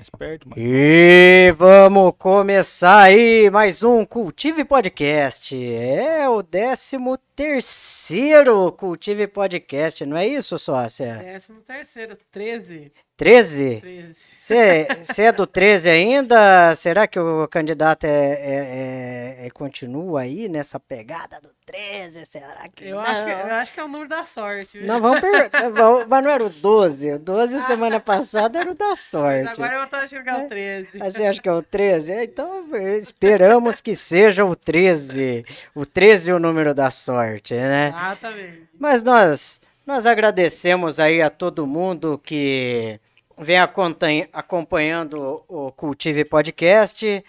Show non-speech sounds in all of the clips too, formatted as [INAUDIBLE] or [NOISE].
mais perto. Mais... E vamos começar aí mais um Cultive Podcast. É o décimo terceiro Cultive Podcast, não é isso, sócia? Décimo terceiro, 13. 13? 13. Você é do 13 ainda? Será que o candidato é, é, é- é- continua aí nessa pegada do 13? Será que Eu não? acho, que, eu acho que é o número da sorte. viu? Não, vamos perguntar. [LAUGHS] Mas não era o 12? O 12 semana passada era o da Mas sorte. agora eu tô achando que é o 13. Mas você acha que é o 13? É, Então esperamos que seja o 13. O 13 é o número da sorte, né? Exatamente. Mas nós, nós agradecemos aí a todo mundo que vem acompanha- acompanhando o Cultive Podcast.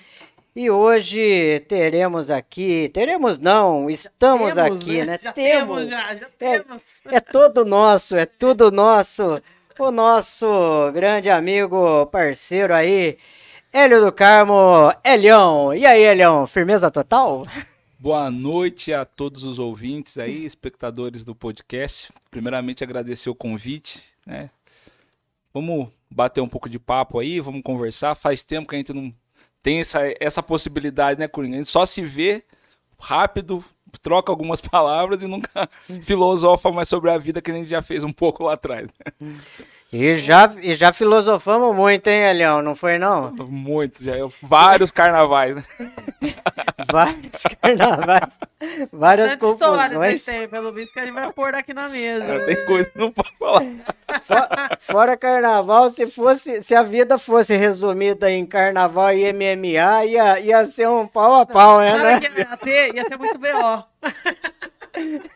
E hoje teremos aqui, teremos não, estamos Temos, aqui, né? Já temos. temos, já, já É, temos. É todo nosso, é tudo nosso. O nosso grande amigo, parceiro aí, Hélio do Carmo, Elião. E aí, Elião, firmeza total? [LAUGHS] Boa noite a todos os ouvintes aí, espectadores do podcast. Primeiramente, agradecer o convite, né? Vamos bater um pouco de papo aí, vamos conversar. Faz tempo que a gente não tem essa, essa possibilidade, né, Coringa? A gente só se vê rápido, troca algumas [LAUGHS] palavras e nunca filosofa mais sobre a vida que a gente já fez um pouco lá atrás. né? E já, e já filosofamos muito, hein, Elião? Não foi, não? Muito, já. Vários carnavais, né? [LAUGHS] Vários carnavais, várias Tanta história confusões. têm, pelo visto que a gente vai pôr aqui na mesa. É, Tem coisa que não pode falar. Fora, fora carnaval, se fosse, se a vida fosse resumida em carnaval e MMA, ia, ia ser um pau a pau, né? né? Sabe ia ter, ia ter muito B.O. [LAUGHS] [LAUGHS]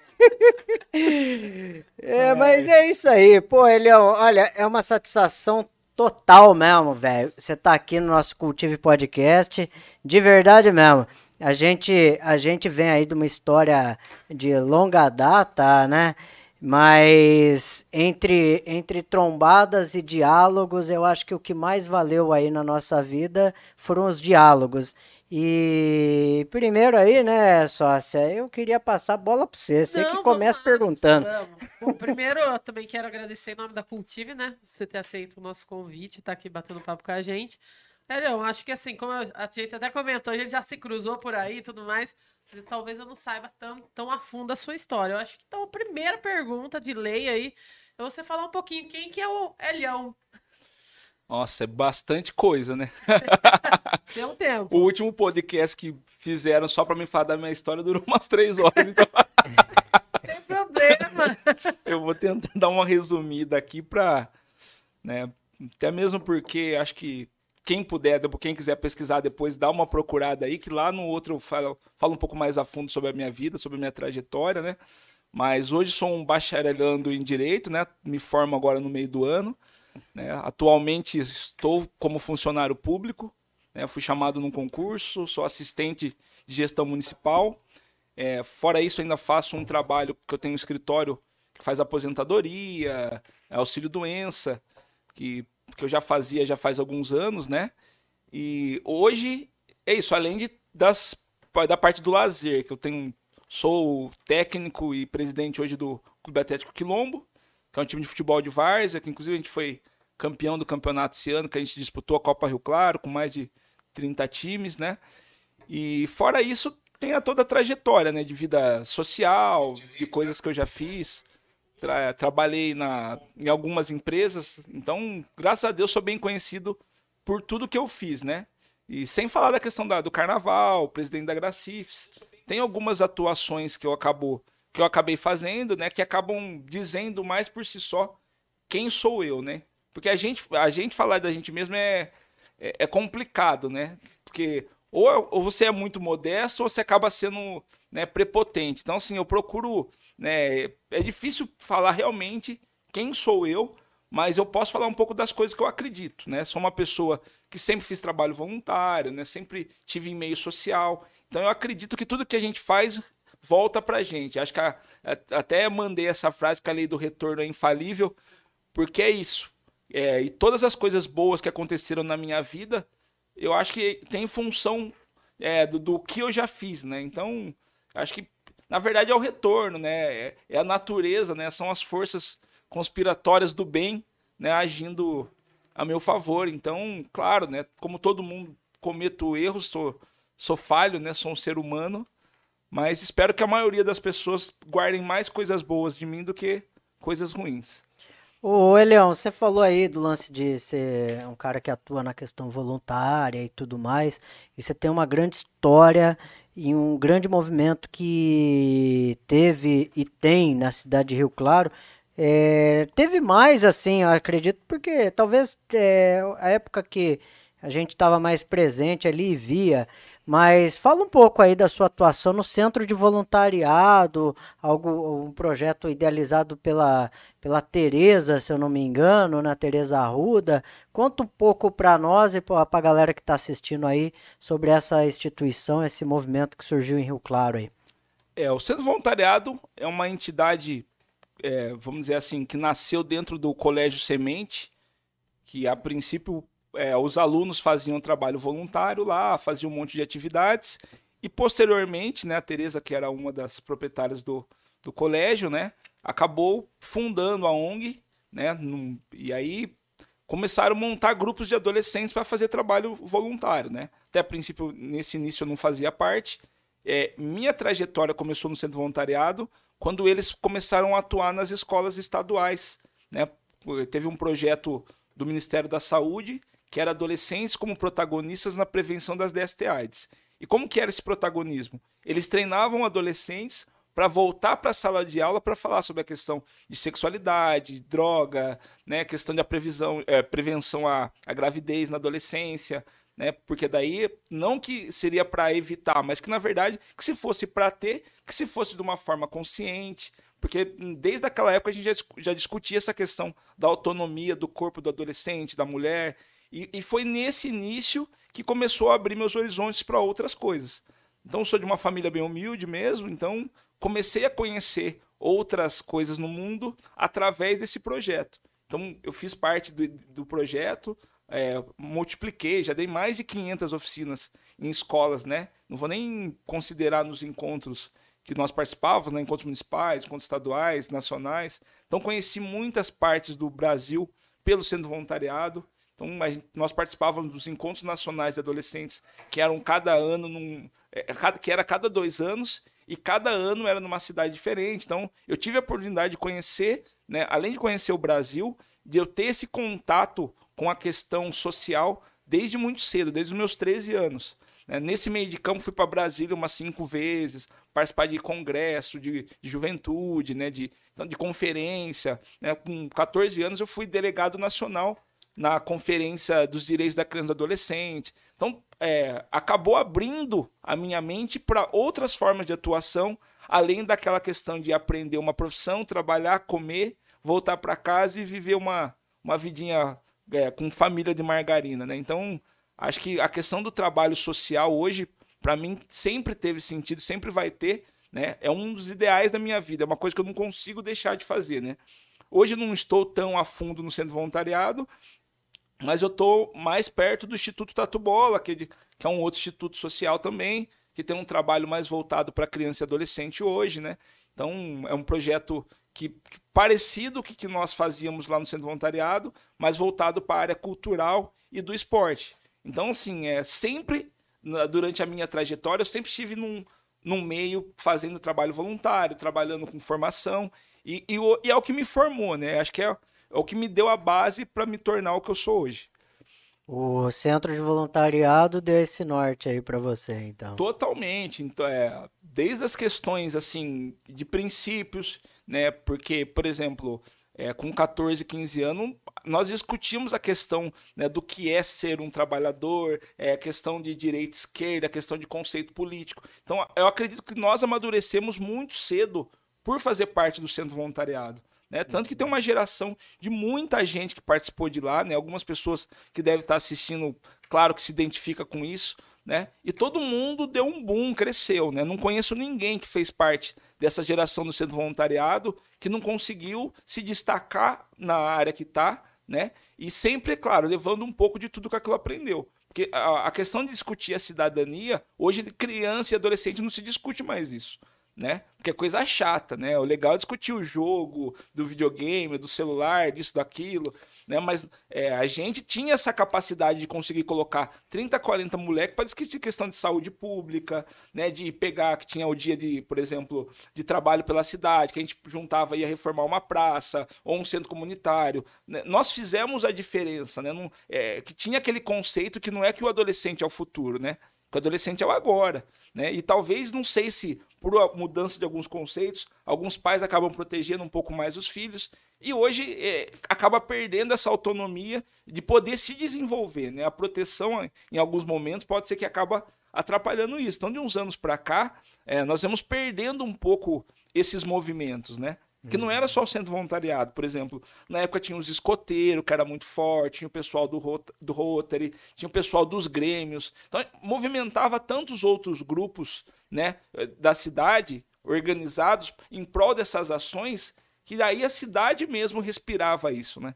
É, mas é isso aí. Pô, Elião, olha, é uma satisfação total mesmo, velho. Você tá aqui no nosso Cultive Podcast, de verdade mesmo. A gente, a gente vem aí de uma história de longa data, né? Mas entre, entre trombadas e diálogos, eu acho que o que mais valeu aí na nossa vida foram os diálogos. E primeiro aí, né, sócia, eu queria passar a bola pra você. Você que começa lá. perguntando. Bom, primeiro, eu também quero agradecer em nome da Cultive, né? Você ter aceito o nosso convite, tá aqui batendo papo com a gente. Hélio, acho que assim, como eu- a gente até comentou, a gente já se cruzou por aí e tudo mais, talvez eu não saiba tão, tão a fundo a sua história. Eu acho que então a primeira pergunta de lei aí é você falar um pouquinho quem que é o Elião. Nossa, é bastante coisa, né? [LAUGHS] Tem um tempo. O último podcast que fizeram só pra me falar da minha história durou [LAUGHS] umas três horas. Então Não [LAUGHS] tem problema. eu vou tentar dar uma resumida aqui pra. Né, até mesmo porque acho que quem puder, quem quiser pesquisar depois, dá uma procurada aí, que lá no outro eu falo, falo um pouco mais a fundo sobre a minha vida, sobre a minha trajetória, né? Mas hoje sou um bacharelando em Direito, né? Me formo agora no meio do ano. né? Atualmente estou como funcionário público, né? fui chamado num concurso, sou assistente de gestão municipal. É, fora isso, ainda faço um trabalho que eu tenho um escritório que faz aposentadoria, auxílio doença, que, que eu já fazia já faz alguns anos, né? E hoje é isso, além de, das, da parte do lazer, que eu tenho, sou técnico e presidente hoje do Clube Atlético Quilombo, que é um time de futebol de várzea, que inclusive a gente foi campeão do campeonato esse ano, que a gente disputou a Copa Rio Claro, com mais de 30 times, né? E fora isso, tem a toda a trajetória, né? De vida social, de coisas que eu já fiz. Tra- trabalhei na, em algumas empresas, então, graças a Deus, sou bem conhecido por tudo que eu fiz, né? E sem falar da questão da- do carnaval, presidente da Gracifes. Tem algumas atuações que eu, acabo, que eu acabei fazendo, né? Que acabam dizendo mais por si só quem sou eu, né? Porque a gente, a gente falar da gente mesmo é, é, é complicado, né? Porque ou, ou você é muito modesto ou você acaba sendo né, prepotente. Então, assim, eu procuro. Né, é difícil falar realmente quem sou eu, mas eu posso falar um pouco das coisas que eu acredito, né? Sou uma pessoa que sempre fiz trabalho voluntário, né? Sempre tive em meio social. Então eu acredito que tudo que a gente faz volta pra gente. Acho que a- a- até mandei essa frase que a lei do retorno é infalível, porque é isso. É, e todas as coisas boas que aconteceram na minha vida, eu acho que tem função é, do, do que eu já fiz, né? Então, acho que na verdade é o retorno, né? É, é a natureza, né? São as forças conspiratórias do bem, né? Agindo a meu favor. Então, claro, né? Como todo mundo cometo erros, sou, sou falho, né? Sou um ser humano. Mas espero que a maioria das pessoas guardem mais coisas boas de mim do que coisas ruins. Ô, Elião, você falou aí do lance de ser um cara que atua na questão voluntária e tudo mais, e você tem uma grande história e um grande movimento que teve e tem na cidade de Rio Claro. É, teve mais, assim, acredito, porque talvez é, a época que a gente estava mais presente ali e via mas fala um pouco aí da sua atuação no Centro de Voluntariado, algo, um projeto idealizado pela, pela Tereza, se eu não me engano, na né? Tereza Arruda. Conta um pouco para nós e para a galera que está assistindo aí sobre essa instituição, esse movimento que surgiu em Rio Claro aí. É, o Centro Voluntariado é uma entidade, é, vamos dizer assim, que nasceu dentro do Colégio Semente, que a princípio é, os alunos faziam trabalho voluntário lá, faziam um monte de atividades, e posteriormente, né, a Tereza, que era uma das proprietárias do, do colégio, né, acabou fundando a ONG, né, num, e aí começaram a montar grupos de adolescentes para fazer trabalho voluntário, né. Até a princípio, nesse início eu não fazia parte. É, minha trajetória começou no centro voluntariado quando eles começaram a atuar nas escolas estaduais, né. Teve um projeto do Ministério da Saúde que era adolescentes como protagonistas na prevenção das DST-AIDS. E como que era esse protagonismo? Eles treinavam adolescentes para voltar para a sala de aula para falar sobre a questão de sexualidade, droga, né, questão da previsão, é, prevenção à, à gravidez na adolescência, né, porque daí não que seria para evitar, mas que na verdade que se fosse para ter, que se fosse de uma forma consciente, porque desde aquela época a gente já, já discutia essa questão da autonomia do corpo do adolescente, da mulher, e, e foi nesse início que começou a abrir meus horizontes para outras coisas. Então, sou de uma família bem humilde mesmo, então comecei a conhecer outras coisas no mundo através desse projeto. Então, eu fiz parte do, do projeto, é, multipliquei, já dei mais de 500 oficinas em escolas, né? Não vou nem considerar nos encontros que nós participávamos, né? encontros municipais, encontros estaduais, nacionais. Então, conheci muitas partes do Brasil pelo Centro Voluntariado. Então, gente, nós participávamos dos encontros nacionais de adolescentes, que eram cada ano, num, é, que era cada dois anos, e cada ano era numa cidade diferente. Então, eu tive a oportunidade de conhecer, né, além de conhecer o Brasil, de eu ter esse contato com a questão social desde muito cedo, desde os meus 13 anos. Né. Nesse meio de campo, fui para Brasília umas cinco vezes, participar de congresso, de, de juventude, né, de, então, de conferência. Né. Com 14 anos, eu fui delegado nacional na Conferência dos Direitos da Criança e do Adolescente. Então, é, acabou abrindo a minha mente para outras formas de atuação, além daquela questão de aprender uma profissão, trabalhar, comer, voltar para casa e viver uma, uma vidinha é, com família de margarina. Né? Então, acho que a questão do trabalho social hoje, para mim, sempre teve sentido, sempre vai ter. Né? É um dos ideais da minha vida, é uma coisa que eu não consigo deixar de fazer. Né? Hoje não estou tão a fundo no centro voluntariado, mas eu estou mais perto do Instituto Tatu Bola, que, que é um outro instituto social também, que tem um trabalho mais voltado para criança e adolescente hoje, né? Então, é um projeto que, que parecido com o que nós fazíamos lá no Centro Voluntariado, mas voltado para a área cultural e do esporte. Então, assim, é sempre, durante a minha trajetória, eu sempre estive num, num meio fazendo trabalho voluntário, trabalhando com formação, e, e, e é o que me formou, né? Acho que é é o que me deu a base para me tornar o que eu sou hoje. O centro de voluntariado deu esse norte aí para você, então. Totalmente. Então, é, desde as questões assim de princípios, né? Porque, por exemplo, é, com 14, 15 anos, nós discutimos a questão né, do que é ser um trabalhador, é, a questão de direita e esquerda, a questão de conceito político. Então, eu acredito que nós amadurecemos muito cedo por fazer parte do centro voluntariado. Né? Tanto que tem uma geração de muita gente que participou de lá, né? algumas pessoas que devem estar assistindo, claro que se identifica com isso, né? E todo mundo deu um boom, cresceu, né? Não conheço ninguém que fez parte dessa geração do centro voluntariado que não conseguiu se destacar na área que está, né? E sempre, é claro, levando um pouco de tudo que aquilo aprendeu. Porque a, a questão de discutir a cidadania, hoje criança e adolescente não se discute mais isso. Né? Porque é coisa chata, né? O legal é discutir o jogo do videogame, do celular, disso, daquilo, né? Mas é, a gente tinha essa capacidade de conseguir colocar 30, 40 moleques para discutir questão de saúde pública, né? De pegar que tinha o dia de, por exemplo, de trabalho pela cidade, que a gente juntava ia reformar uma praça ou um centro comunitário. Né? Nós fizemos a diferença, né? Não, é, que tinha aquele conceito que não é que o adolescente é o futuro, né? O adolescente é o agora. Né? E talvez, não sei se por mudança de alguns conceitos, alguns pais acabam protegendo um pouco mais os filhos e hoje é, acaba perdendo essa autonomia de poder se desenvolver. Né? A proteção, em alguns momentos, pode ser que acaba atrapalhando isso. Então, de uns anos para cá, é, nós vamos perdendo um pouco esses movimentos, né? Que não era só o centro voluntariado, por exemplo. Na época tinha os escoteiros, que era muito forte, tinha o pessoal do, Rot do Rotary, tinha o pessoal dos grêmios. Então, movimentava tantos outros grupos né, da cidade, organizados em prol dessas ações, que daí a cidade mesmo respirava isso, né?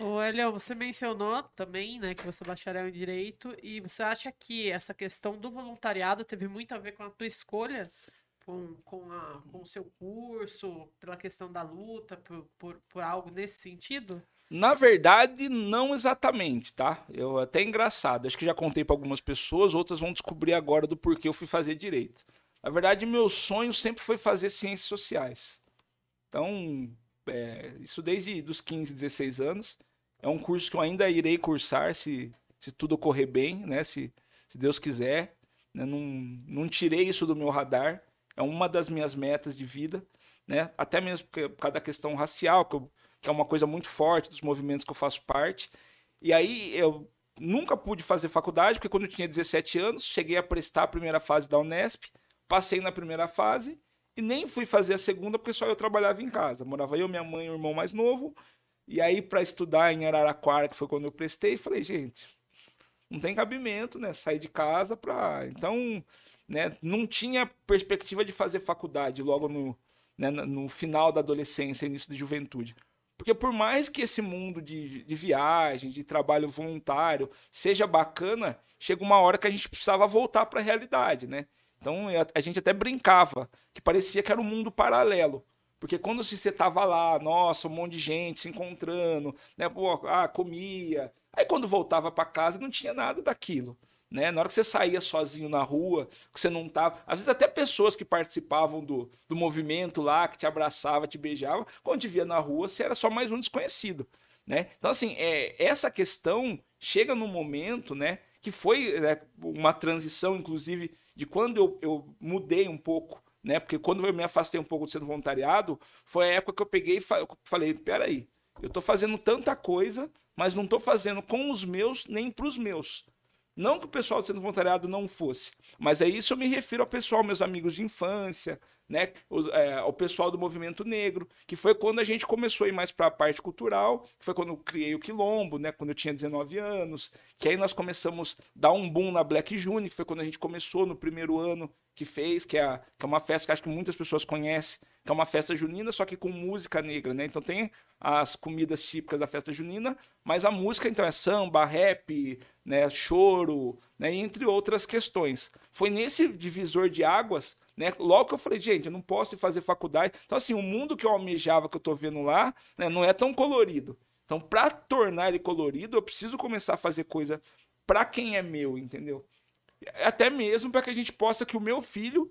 Ô, você mencionou também, né, que você é bacharel em Direito, e você acha que essa questão do voluntariado teve muito a ver com a tua escolha com, com, a, com o seu curso, pela questão da luta, por, por, por algo nesse sentido? Na verdade, não exatamente, tá? Eu até engraçado. Acho que já contei para algumas pessoas, outras vão descobrir agora do porquê eu fui fazer direito. Na verdade, meu sonho sempre foi fazer ciências sociais. Então, é, isso desde os 15, 16 anos. É um curso que eu ainda irei cursar se, se tudo ocorrer bem, né? Se, se Deus quiser. Né? Não, não tirei isso do meu radar. É uma das minhas metas de vida, né? Até mesmo por causa da questão racial, que, eu, que é uma coisa muito forte dos movimentos que eu faço parte. E aí eu nunca pude fazer faculdade, porque quando eu tinha 17 anos, cheguei a prestar a primeira fase da Unesp, passei na primeira fase e nem fui fazer a segunda porque só eu trabalhava em casa. Morava eu, minha mãe e o irmão mais novo. E aí, para estudar em Araraquara, que foi quando eu prestei, falei, gente, não tem cabimento, né? Sair de casa para. Então, né, não tinha perspectiva de fazer faculdade logo no, né, no final da adolescência, início da juventude. Porque por mais que esse mundo de, de viagem, de trabalho voluntário seja bacana, chega uma hora que a gente precisava voltar para a realidade, né? Então a, gente até brincava que parecia que era um mundo paralelo. Porque quando você estava lá, nossa, um monte de gente se encontrando, né? Pô, ah, comia. Aí quando voltava para casa não tinha nada daquilo. Né? Na hora que você saía sozinho na rua, que você não tava. Às vezes até pessoas que participavam do, do movimento lá, que te abraçava, te beijava, quando te via na rua, você era só mais um desconhecido. Né? Então, assim, é, essa questão chega num momento né, que foi né, uma transição, inclusive, de quando eu, eu mudei um pouco, né? Porque quando eu me afastei um pouco do centro voluntariado, foi a época que eu peguei e falei, peraí, eu estou fazendo tanta coisa, mas não estou fazendo com os meus nem para os meus. Não que o pessoal do centro voluntariado não fosse, mas é isso eu me refiro ao pessoal, meus amigos de infância, né? O, é, ao pessoal do movimento negro, que foi quando a gente começou a ir mais para a parte cultural, que foi quando eu criei o Quilombo, né? Quando eu tinha 19 anos, que aí nós começamos a dar um boom na Black June, que foi quando a gente começou no primeiro ano que fez, que é, que é uma festa que acho que muitas pessoas conhecem, que é uma festa junina, só que com música negra, né? Então tem as comidas típicas da festa junina, mas a música então é samba, rap, né, choro, né, entre outras questões. Foi nesse divisor de águas, né, logo que eu falei, gente, eu não posso fazer faculdade. Então assim, o mundo que eu almejava, que eu tô vendo lá, né, não é tão colorido. Então, para tornar ele colorido, eu preciso começar a fazer coisa para quem é meu, entendeu? Até mesmo para que a gente possa que o meu filho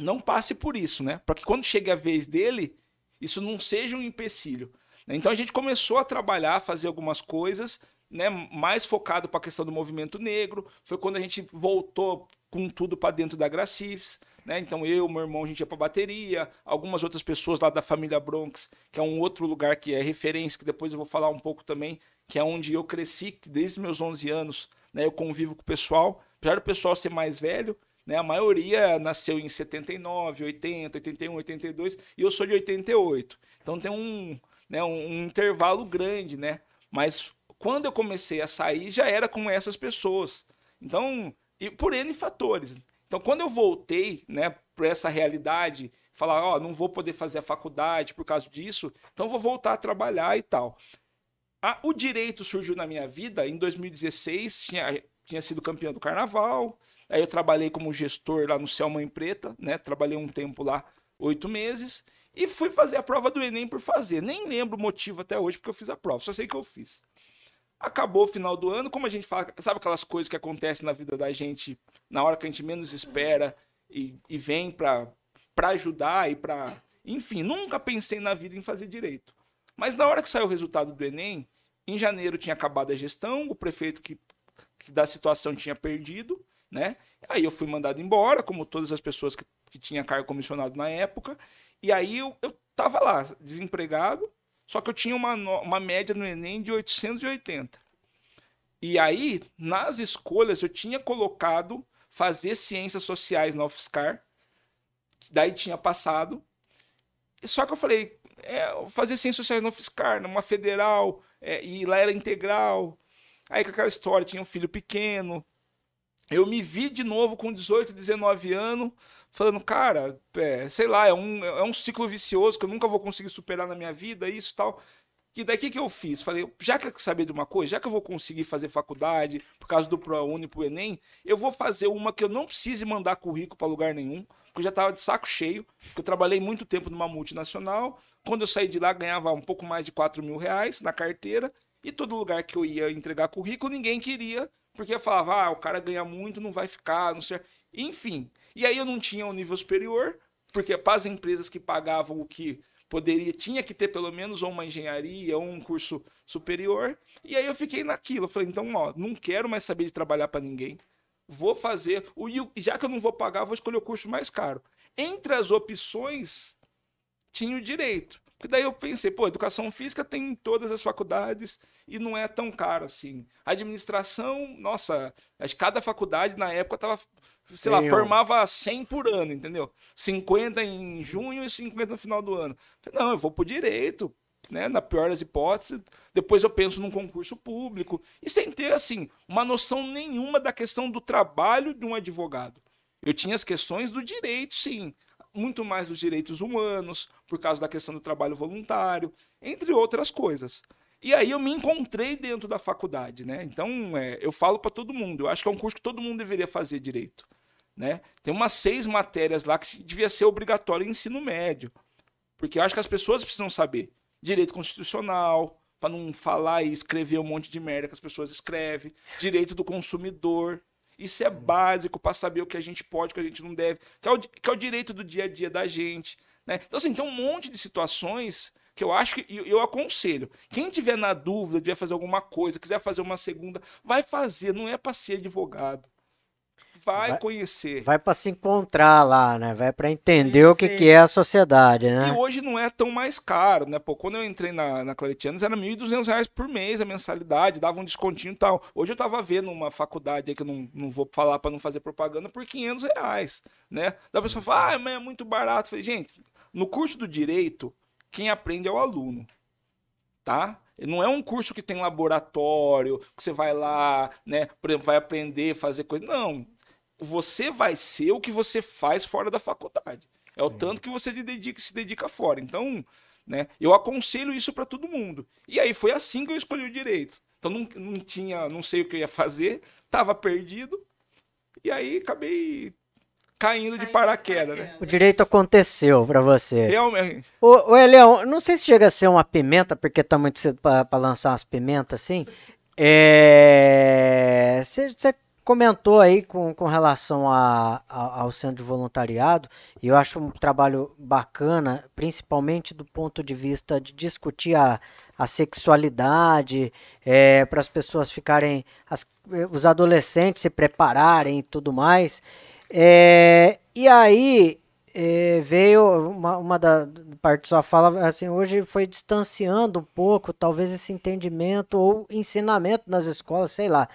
não passe por isso, né? Para que quando chegue a vez dele, isso não seja um empecilho. Então a gente começou a trabalhar, fazer algumas coisas, né, mais focado para a questão do movimento negro. Foi quando a gente voltou com tudo para dentro da Gracifes. Né? Então eu, meu irmão, a gente ia para bateria, algumas outras pessoas lá da família Bronx, que é um outro lugar que é referência, que depois eu vou falar um pouco também, que é onde eu cresci, desde meus 11 anos, né, eu convivo com o pessoal apesar do pessoal ser mais velho, né, a maioria nasceu em 79, 80, 81, 82 e eu sou de 88. Então tem um, né, um, intervalo grande, né? Mas quando eu comecei a sair já era com essas pessoas. Então, e por N fatores. Então, quando eu voltei, né, para essa realidade, falar, ó, oh, não vou poder fazer a faculdade por causa disso, então vou voltar a trabalhar e tal. O direito surgiu na minha vida em 2016, tinha tinha sido campeão do carnaval. Aí eu trabalhei como gestor lá no Céu Mãe Preta, né? Trabalhei um tempo lá, oito meses, e fui fazer a prova do Enem por fazer. Nem lembro o motivo até hoje porque eu fiz a prova, só sei que eu fiz. Acabou o final do ano, como a gente fala, sabe aquelas coisas que acontecem na vida da gente na hora que a gente menos espera e, e vem para ajudar e para. Enfim, nunca pensei na vida em fazer direito. Mas na hora que saiu o resultado do Enem, em janeiro tinha acabado a gestão, o prefeito que, que da situação tinha perdido, né? Aí eu fui mandado embora, como todas as pessoas que, que tinham cargo comissionado na época. E aí eu, eu tava lá, desempregado, só que eu tinha uma, uma média no Enem de 880. E aí, nas escolhas, eu tinha colocado fazer ciências sociais na UFSCar, daí tinha passado. Só que eu falei, é, fazer ciências sociais na UFSCar, numa federal, é, e lá era integral. Aí com aquela história, tinha um filho pequeno, eu me vi de novo com 18, 19 anos, falando, cara, é, sei lá, é um, é um ciclo vicioso que eu nunca vou conseguir superar na minha vida, isso e tal. E daqui que eu fiz? Falei, já que eu saber de uma coisa, já que eu vou conseguir fazer faculdade por causa do ProUni pro Enem, eu vou fazer uma que eu não precise mandar currículo para lugar nenhum, porque eu já tava de saco cheio, porque eu trabalhei muito tempo numa multinacional. Quando eu saí de lá, ganhava um pouco mais de 4 mil reais na carteira, e todo lugar que eu ia entregar currículo, ninguém queria porque falava, ah, o cara ganha muito, não vai ficar, não sei. Enfim. E aí eu não tinha um nível superior, porque para as empresas que pagavam o que poderia, tinha que ter pelo menos uma engenharia ou um curso superior. E aí eu fiquei naquilo. Eu falei, então, ó, não quero mais saber de trabalhar para ninguém. Vou fazer. O, já que eu não vou pagar, vou escolher o curso mais caro. Entre as opções, tinha o direito. Porque daí eu pensei, pô, educação física tem em todas as faculdades e não é tão caro assim. Administração, nossa, acho que cada faculdade na época tava, sei lá, formava 100 por ano, entendeu? 50 em junho e 50 no final do ano. Não, eu vou pro direito, né, na pior das hipóteses, depois eu penso num concurso público, e sem ter, assim, uma noção nenhuma da questão do trabalho de um advogado. Eu tinha as questões do direito, sim muito mais dos direitos humanos, por causa da questão do trabalho voluntário, entre outras coisas. E aí eu me encontrei dentro da faculdade, né? Então, é, eu falo para todo mundo, eu acho que é um curso que todo mundo deveria fazer direito, né? Tem umas seis matérias lá que devia ser obrigatório em ensino médio, porque eu acho que as pessoas precisam saber direito constitucional, para não falar e escrever um monte de merda que as pessoas escrevem, direito do consumidor, isso é básico para saber o que a gente pode, o que a gente não deve, que é o, que é o direito do dia a dia da gente. Né? Então, assim, tem um monte de situações que eu acho que eu, eu aconselho. Quem tiver na dúvida, de fazer alguma coisa, quiser fazer uma segunda, vai fazer, não é para ser advogado vai, vai conhecer. Vai para se encontrar lá, né? Vai para entender o que, que é a sociedade, né? E hoje não é tão mais caro, né? Pô, quando eu entrei na, na Claretianos era R$ 1.200 por mês a mensalidade, dava um descontinho e tal. Hoje eu tava vendo uma faculdade aí que eu não, não vou falar para não fazer propaganda por 500 reais, né? Da pessoa fala, ah, mas é muito barato. Eu falei, gente, no curso do direito, quem aprende é o aluno, tá? Não é um curso que tem laboratório, que você vai lá, né? Por exemplo, vai aprender, fazer coisa. Não você vai ser o que você faz fora da faculdade. É o tanto que você dedica, se dedica fora. Então, né, eu aconselho isso para todo mundo. E aí foi assim que eu escolhi o direito. Então não, não tinha, não sei o que eu ia fazer, tava perdido. E aí acabei caindo de paraquedas, né? O direito aconteceu para você. Realmente. Ô, ô Elião, não sei se chega a ser uma pimenta, porque tá muito cedo para lançar umas pimentas assim. É... Você comentou aí com, com relação a, a, ao centro de voluntariado, e eu acho um trabalho bacana, principalmente do ponto de vista de discutir a, a sexualidade, é, para as pessoas ficarem, as, os adolescentes se prepararem e tudo mais. É, e aí é, veio uma, uma da parte sua fala, assim, hoje foi distanciando um pouco, talvez esse entendimento ou ensinamento nas escolas, sei lá.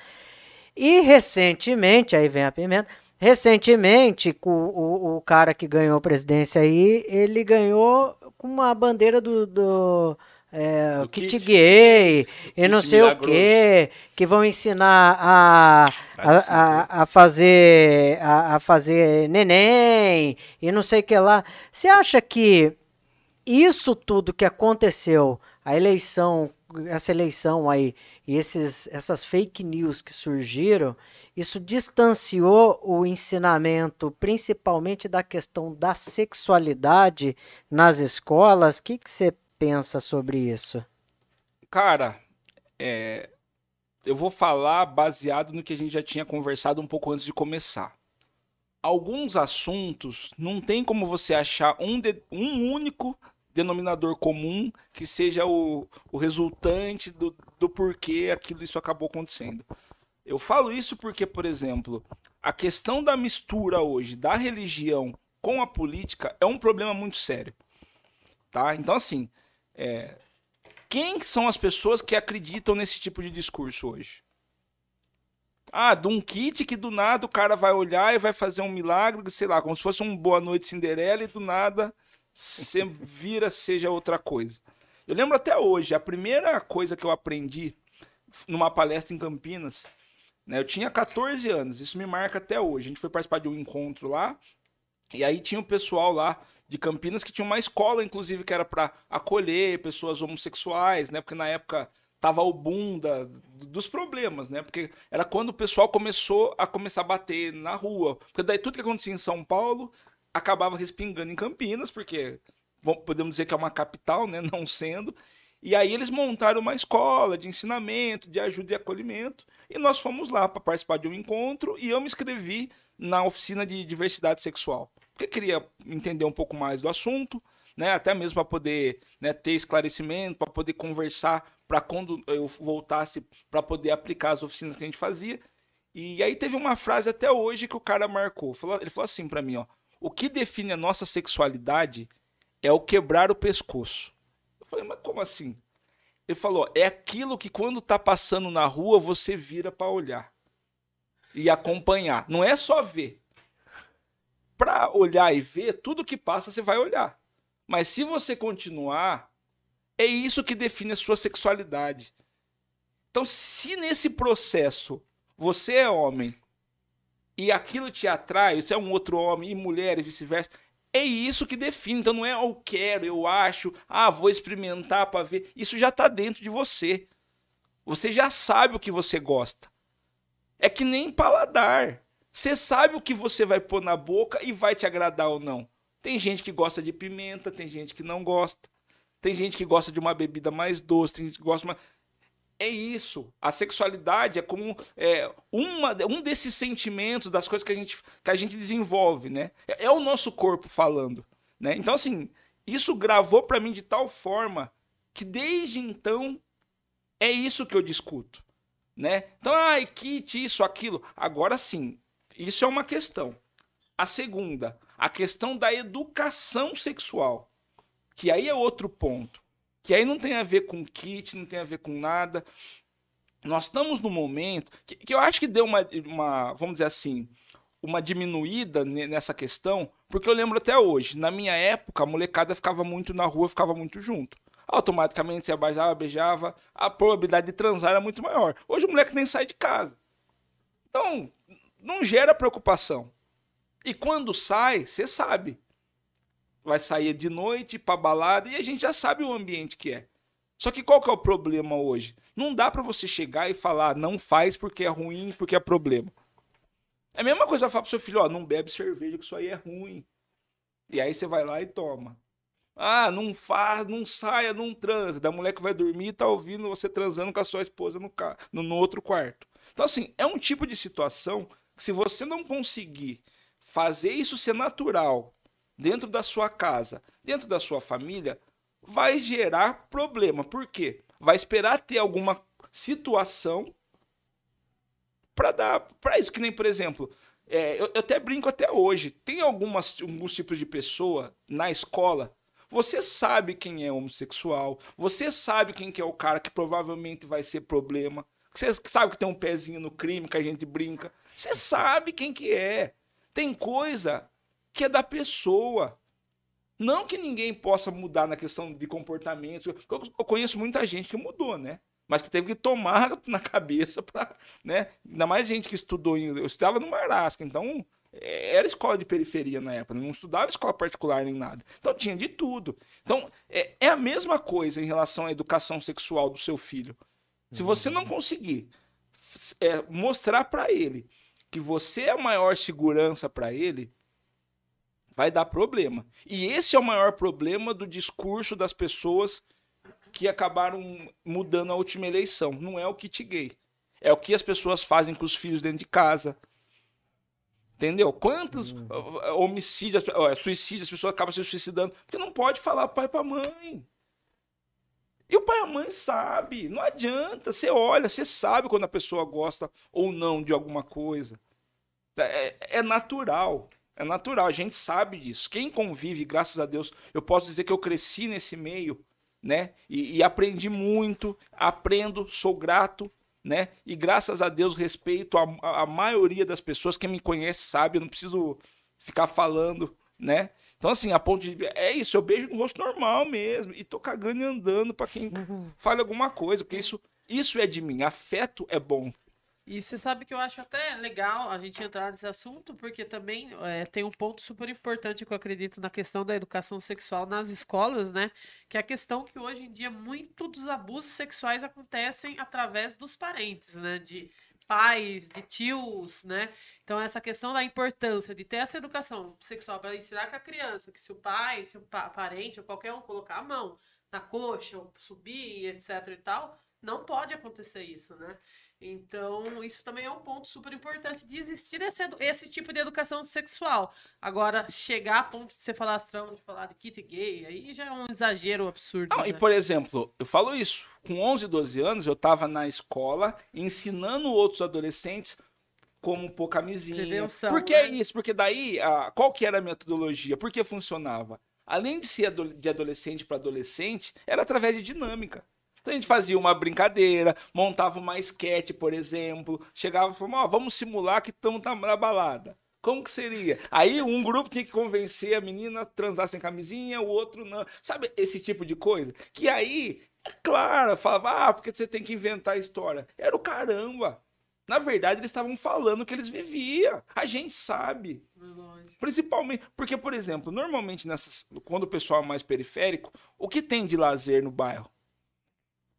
E recentemente, aí vem a pimenta, recentemente o, o, o cara que ganhou a presidência aí, ele ganhou com uma bandeira do, do é, kit, kit, gay kit e não sei milagroso. o que, que vão ensinar a, a, a, a fazer a, a, fazer neném e não sei o que lá. Você acha que isso tudo que aconteceu a eleição, essa eleição aí, e esses, essas fake news que surgiram, isso distanciou o ensinamento, principalmente da questão da sexualidade nas escolas. O que você pensa sobre isso? Cara, é, eu vou falar baseado no que a gente já tinha conversado um pouco antes de começar. Alguns assuntos não tem como você achar um, de, um único denominador comum que seja o, o resultante do, do porquê aquilo isso acabou acontecendo. Eu falo isso porque, por exemplo, a questão da mistura hoje da religião com a política é um problema muito sério. Tá? Então, assim, é, quem são as pessoas que acreditam nesse tipo de discurso hoje? Ah, de um kit que do nada o cara vai olhar e vai fazer um milagre, sei lá, como se fosse um Boa Noite Cinderela e do nada você vira seja outra coisa. Eu lembro até hoje, a primeira coisa que eu aprendi numa palestra em Campinas, né, eu tinha 14 anos, isso me marca até hoje. A gente foi participar de um encontro lá, e aí tinha o um pessoal lá de Campinas que tinha uma escola, inclusive, que era para acolher pessoas homossexuais, né? Porque na época tava o boom da, dos problemas, né? Porque era quando o pessoal começou a começar a bater na rua. Porque daí tudo que acontecia em São Paulo acabava respingando em Campinas, porque podemos dizer que é uma capital, né? Não sendo. E aí eles montaram uma escola de ensinamento, de ajuda e acolhimento. E nós fomos lá para participar de um encontro e eu me inscrevi na oficina de diversidade sexual porque queria entender um pouco mais do assunto, né? Até mesmo para poder né, ter esclarecimento, para poder conversar, para quando eu voltasse para poder aplicar as oficinas que a gente fazia. E aí teve uma frase até hoje que o cara marcou. Ele falou assim para mim, ó: "O que define a nossa sexualidade é o quebrar o pescoço". Eu falei: "Mas como assim?" Ele falou: "É aquilo que quando tá passando na rua você vira para olhar e acompanhar. Não é só ver, para olhar e ver, tudo que passa você vai olhar. Mas se você continuar, é isso que define a sua sexualidade. Então, se nesse processo você é homem e aquilo te atrai, você é um outro homem e mulher e vice-versa, é isso que define. Então não é eu quero, eu acho, ah, vou experimentar para ver. Isso já está dentro de você. Você já sabe o que você gosta. É que nem paladar. Você sabe o que você vai pôr na boca e vai te agradar ou não. Tem gente que gosta de pimenta, tem gente que não gosta. Tem gente que gosta de uma bebida mais doce, tem gente que gosta uma... É isso. A sexualidade é como é, uma, um desses sentimentos, das coisas que a gente, que a gente desenvolve, né? É, é o nosso corpo falando, né? Então, assim, isso gravou para mim de tal forma que desde então é isso que eu discuto, né? Então, ai, kit, isso, aquilo. Agora sim, isso é uma questão. A segunda, a questão da educação sexual, que aí é outro ponto, que aí não tem a ver com kit, não tem a ver com nada. Nós estamos no momento que, que eu acho que deu uma, uma, vamos dizer assim, uma diminuída nessa questão, porque eu lembro até hoje, na minha época, a molecada ficava muito na rua, ficava muito junto. Automaticamente você beijava, beijava, a probabilidade de transar era muito maior. Hoje o moleque nem sai de casa. Então, não gera preocupação. E quando sai, você sabe. Vai sair de noite para balada e a gente já sabe o ambiente que é. Só que qual que é o problema hoje? Não dá para você chegar e falar não faz porque é ruim, porque é problema. É a mesma coisa falar pro seu filho, ó, não bebe cerveja que isso aí é ruim. E aí você vai lá e toma. Ah, não faz, não saia, não transa. Da mulher que vai dormir e tá ouvindo você transando com a sua esposa no, no, no outro quarto. Então, assim, é um tipo de situação se você não conseguir fazer isso ser natural dentro da sua casa, dentro da sua família, vai gerar problema. Por quê? Vai esperar ter alguma situação para dar para isso que nem por exemplo é, eu, eu, até brinco até hoje tem algumas alguns tipos de pessoa na escola você sabe quem é homossexual você sabe quem que é o cara que provavelmente vai ser problema você sabe que tem um pezinho no crime que a gente brinca você sabe quem que é. Tem coisa que é da pessoa. Não que ninguém possa mudar na questão de comportamento. Eu conheço muita gente que mudou, né? Mas que teve que tomar [LAUGHS] na cabeça para, né? Ainda mais gente que estudou, eu estudava no Marasca, então é, era escola de periferia na época, não estudava escola particular nem nada. Então tinha de tudo. Então é, é a mesma coisa em relação à educação sexual do seu filho. Se você não conseguir é, mostrar para ele que você é a maior segurança para ele, vai dar problema. E esse é o maior problema do discurso das pessoas que acabaram mudando a última eleição. Não é o kit gay. É o que as pessoas fazem com os filhos dentro de casa. Entendeu? Quantos uhum. homicídios, suicídios, as pessoas acabam se suicidando. Porque não pode falar pai para mãe. E o pai e a mãe sabe, não adianta. Você olha, você sabe quando a pessoa gosta ou não de alguma coisa. É, é, natural, é natural, a gente sabe disso. Quem convive, graças a Deus, eu posso dizer que eu cresci nesse meio, né? E, e aprendi muito, aprendo, sou grato, né? E graças a Deus respeito a, a maioria das pessoas. Quem me conhece sabe, eu não preciso ficar falando, né? Então, assim, a ponto de. É isso, eu beijo no rosto normal mesmo. E tô cagando e andando para quem uhum. fale alguma coisa, porque isso, isso é de mim. Afeto é bom. E você sabe que eu acho até legal a gente entrar nesse assunto, porque também é, tem um ponto super importante que eu acredito na questão da educação sexual nas escolas, né? Que é a questão que hoje em dia muito dos abusos sexuais acontecem através dos parentes, né? De pais, de tios, né? Então, essa questão da importância de ter essa educação sexual para ensinar que a criança, que se o pai, se o parente ou qualquer um colocar a mão na coxa, ou subir, etc e tal, não pode acontecer isso, né? Então, isso também é um ponto super importante de existir esse, esse tipo de educação sexual. Agora, chegar a ponto de você falar astrão, de falar de kit gay, aí já é um exagero absurdo. Não, né? E, por exemplo, eu falo isso. Com 11, 12 anos, eu estava na escola ensinando outros adolescentes como pôr camisinha. Prevenção, Por que né? isso? Porque daí, a, qual que era a metodologia? Por que funcionava? Além de ser de adolescente para adolescente, era através de dinâmica. Então a gente fazia uma brincadeira, montava uma esquete, por exemplo, chegava e falava, oh, vamos simular que estamos na balada. Como que seria? Aí um grupo tinha que convencer a menina a transar sem camisinha, o outro não. Sabe esse tipo de coisa? Que aí, é claro, falava, ah, porque você tem que inventar a história. Era o caramba. Na verdade, eles estavam falando que eles viviam. A gente sabe. Principalmente, porque, por exemplo, normalmente nessas, quando o pessoal é mais periférico, o que tem de lazer no bairro?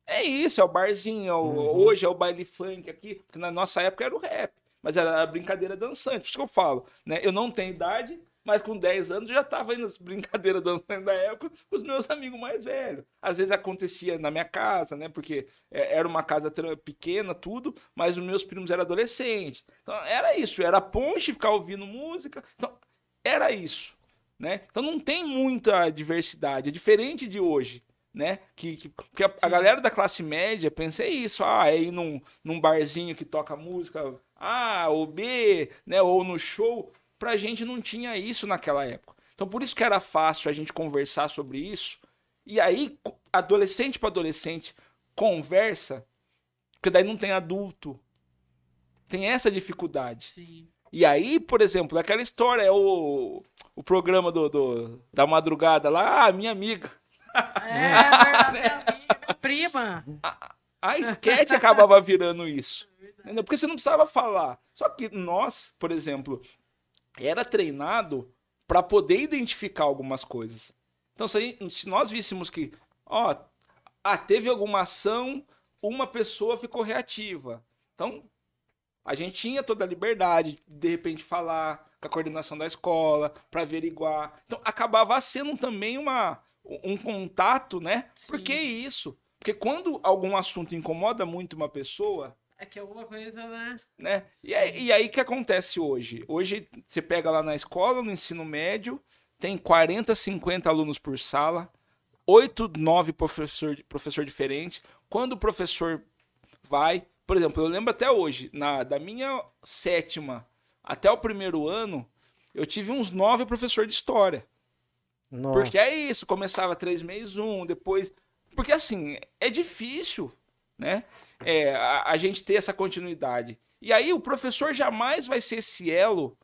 É isso, é o barzinho. É o, uhum. Hoje é o baile funk aqui. Na nossa época era o rap. Mas era a brincadeira dançante. Por isso que eu falo, né? Eu não tenho idade, mas com 10 anos eu já estava indo nas [LAUGHS] brincadeiras dançantes da época com os meus amigos mais velhos. Às vezes acontecia na minha casa, né? Porque é, era uma casa pequena, tudo, mas os meus primos eram adolescentes. Então era isso, era ponte, ficar ouvindo música. Então era isso, né? Então não tem muita diversidade, é diferente de hoje né? Que, que, porque a, a, galera da classe média pensa é isso, ah, é ir num, num barzinho que toca música A ou B, né? Ou no show. Pra gente não tinha isso naquela época. Então por isso que era fácil a gente conversar sobre isso. E aí, adolescente para adolescente conversa, porque daí não tem adulto. Tem essa dificuldade. Sim. E aí, por exemplo, aquela história, é o, o programa do, do, da madrugada lá, ah, minha amiga. É, é verdade, minha amiga, minha prima. A, a sketch acabava virando isso. É Porque você não precisava falar. Só que nós, por exemplo, era treinado para poder identificar algumas coisas. Então, se, gente, se nós víssemos que, ó, ah, teve alguma ação, uma pessoa ficou reativa. Então, a gente tinha toda a liberdade de, de repente, falar com a coordenação da escola, para averiguar. Então, acabava sendo também uma, um contato, né? Sim. Por que isso? Porque quando algum assunto incomoda muito uma pessoa. É que alguma coisa, né? né? E, aí, e aí que acontece hoje? Hoje você pega lá na escola, no ensino médio, tem 40, 50 alunos por sala, 8, 9 professor, professor diferente. Quando o professor vai, por exemplo, eu lembro até hoje, na, da minha sétima até o primeiro ano, eu tive uns nove professores de história. Nossa. Porque é isso, começava três meses um, depois. Porque assim, é difícil, né? É, a, a, gente ter essa continuidade. E aí o professor jamais vai ser esse elo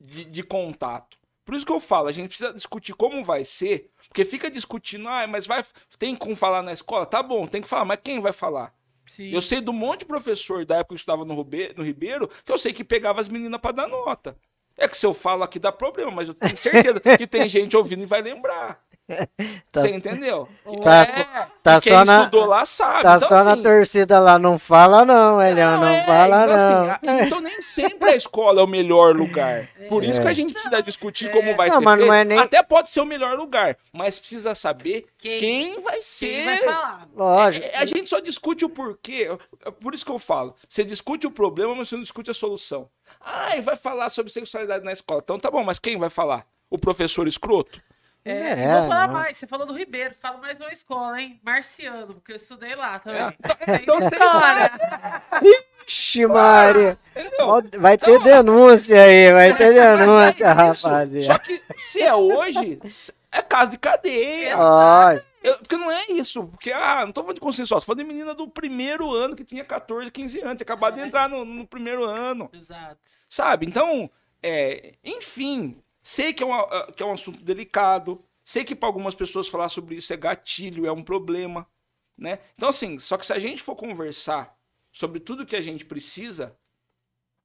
de, de, contato. Por isso que eu falo, a gente precisa discutir como vai ser, porque fica discutindo, ah, mas vai tem como falar na escola? Tá bom, tem que falar, mas quem vai falar? Sim. Eu sei do monte de professor da época que eu estudava no, Ribeiro, no Ribeiro, que eu sei que pegava as meninas para dar nota. É que se eu falo aqui dá problema, mas eu tenho certeza que tem gente ouvindo e vai lembrar. [LAUGHS] Tá- Você entendeu? Tá- é, tá quem só na- estudou lá sabe. Tá Então, só na assim, torcida lá, não fala não, Elião, não, é, fala então, não. assim, a- então nem sempre a escola é o melhor lugar. Por isso que a gente precisa discutir como vai É. Não, ser mas não feito. é nem- Até pode ser o melhor lugar, mas precisa saber Quem? quem, vai ser. Quem vai falar? Lógico. É, a gente só discute o porquê. É por isso que eu falo. Você discute o problema, mas você não discute a solução. Ah, e vai falar sobre sexualidade na escola. Então tá bom, mas quem vai falar? O professor escroto? É, É, vou falar não. mais. Você falou do Ribeiro. Fala mais uma escola, hein? Marciano, porque eu estudei lá também. É. Então [LAUGHS] você tem História. Ixi, Maria. Vai ter denúncia aí, vai ter é denúncia, rapaziada. Só que se é hoje, é caso de cadeia. Ó, Eu- porque não é isso. Porque, ah, não tô falando de consensual, tô falando de menina do primeiro ano que tinha 14, 15 anos, tinha acabado de entrar no, no primeiro ano. Exato. Sabe? Então, é, enfim, sei que é, uma- que é um assunto delicado, sei que para algumas pessoas falar sobre isso é gatilho, é um problema, né? Então, assim, só que se a gente for conversar sobre tudo que a gente precisa,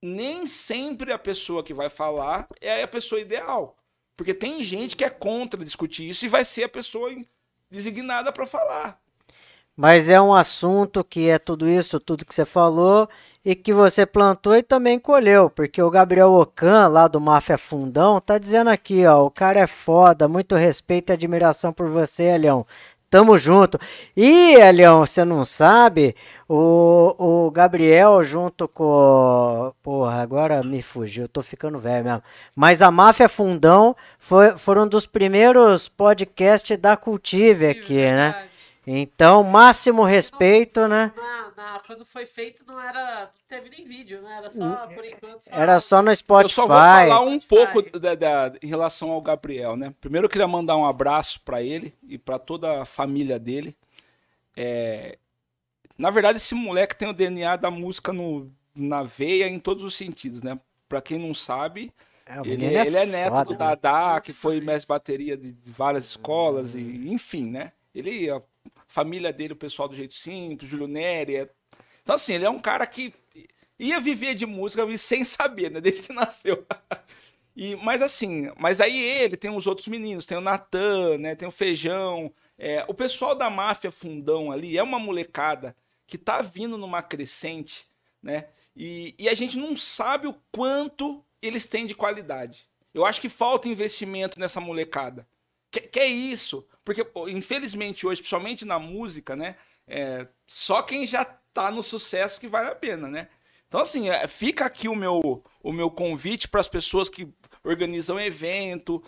nem sempre a pessoa que vai falar é a pessoa ideal. Porque tem gente que é contra discutir isso e vai ser a pessoa designada para falar. Mas é um assunto que é tudo isso, tudo que você falou e que você plantou e também colheu, porque o Gabriel Ocan, lá do Máfia Fundão, tá dizendo aqui, ó, o cara é foda, muito respeito e admiração por você, Elião. Tamo junto. E, Elião, você não sabe, o, o Gabriel junto com... Porra, agora me fugiu, tô ficando velho mesmo. Mas a Máfia Fundão foi, foram dos primeiros podcasts da Cultive aqui, né? Então, máximo respeito, né? Na, na- quando foi feito, não era. Não teve nem vídeo, né? Era só, por enquanto, só. Era só no Eu Spotify. só vou falar um Spotify. pouco da, da- em relação ao Gabriel, né? Primeiro eu queria mandar um abraço para ele e para toda a família dele. É, Na verdade, esse moleque tem o DNA da música no... na veia em todos os sentidos, né? Para quem não sabe, É, ele, menino é ele é neto foda, do né? Dadá, que foi mestre de bateria de, de várias escolas, e enfim, né? Ele, família dele, o pessoal do Jeito Simples, Júlio Neri. é- Então, assim, ele é um cara que ia viver de música sem saber, né? Desde que nasceu. [LAUGHS] E, mas assim, mas aí ele tem os outros meninos, tem o Natan, né? Tem o Feijão. é, o pessoal da máfia Fundão ali é uma molecada que tá vindo numa crescente, né? E, e a gente não sabe o quanto eles têm de qualidade. Eu acho que falta investimento nessa molecada. Que, que é isso? Porque, infelizmente, hoje, principalmente na música, né? é, só quem já tá no sucesso que vale a pena, né? Então, assim, é, fica aqui o meu, o meu convite para as pessoas que organizam evento,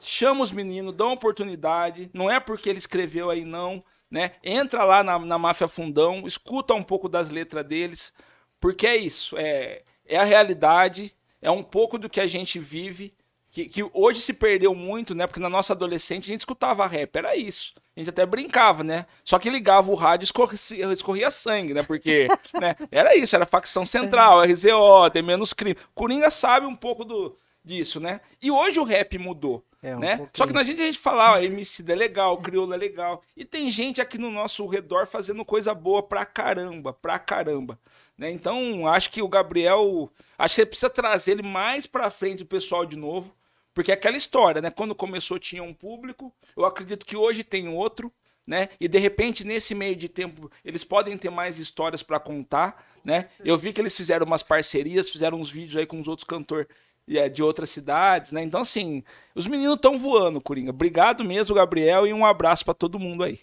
chama os meninos, dão oportunidade, não é porque ele escreveu aí, não, né? Entra lá na, na Máfia Fundão, escuta um pouco das letras deles, porque é isso, é, é a realidade, é um pouco do que a gente vive, que, que hoje se perdeu muito, né? Porque na nossa adolescente a gente escutava rap, era isso. A gente até brincava, né? Só que ligava o rádio e escorria, escorria sangue, né? Porque [LAUGHS] né? era isso, era facção central, RZO, tem menos crime. Coringa sabe um pouco do, disso, né? E hoje o rap mudou. É, um né? pouquinho. Só que na gente a gente fala, ó, MC é legal, Crioulo é legal. E tem gente aqui no nosso redor fazendo coisa boa pra caramba, pra caramba. Né? Então, acho que o Gabriel. Acho que você precisa trazer ele mais pra frente o pessoal de novo. Porque é aquela história, né? Quando começou tinha um público, eu acredito que hoje tem outro, né? E de repente, nesse meio de tempo, eles podem ter mais histórias pra contar, né? Eu vi que eles fizeram umas parcerias, fizeram uns vídeos aí com os outros cantores é, de outras cidades, né? Então, assim, os meninos estão voando, Coringa. Obrigado mesmo, Gabriel, e um abraço pra todo mundo aí.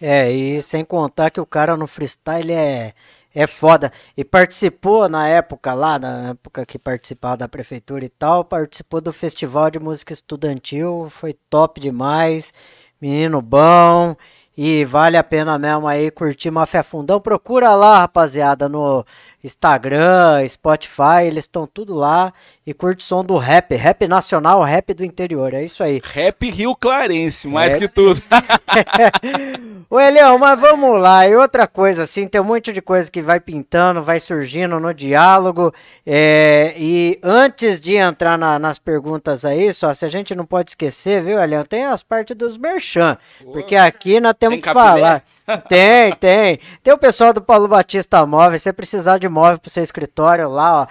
É, e sem contar que o cara no freestyle é, é foda. E participou na época lá, na época que participava da prefeitura e tal, participou do Festival de Música Estudantil, foi top demais, menino bom. E vale a pena mesmo aí curtir Máfia Fundão. Procura lá, rapaziada, no Instagram, Spotify, eles estão tudo lá. E curte o som do rap, rap nacional, rap do interior. É isso aí. Rap Rio Clarense, mais Rap- que tudo. [LAUGHS] Ô Elião, mas vamos lá. E outra coisa, assim, tem um monte de coisa que vai pintando, vai surgindo no diálogo. é, e antes de entrar na- nas perguntas aí, só se a gente não pode esquecer, viu, Elião? Tem as partes dos merchan. Porque aqui nós temos Tem que capilé? falar. Tem, tem. Tem o pessoal do Paulo Batista Móveis. Se você precisar de móvel pro seu escritório lá, ó.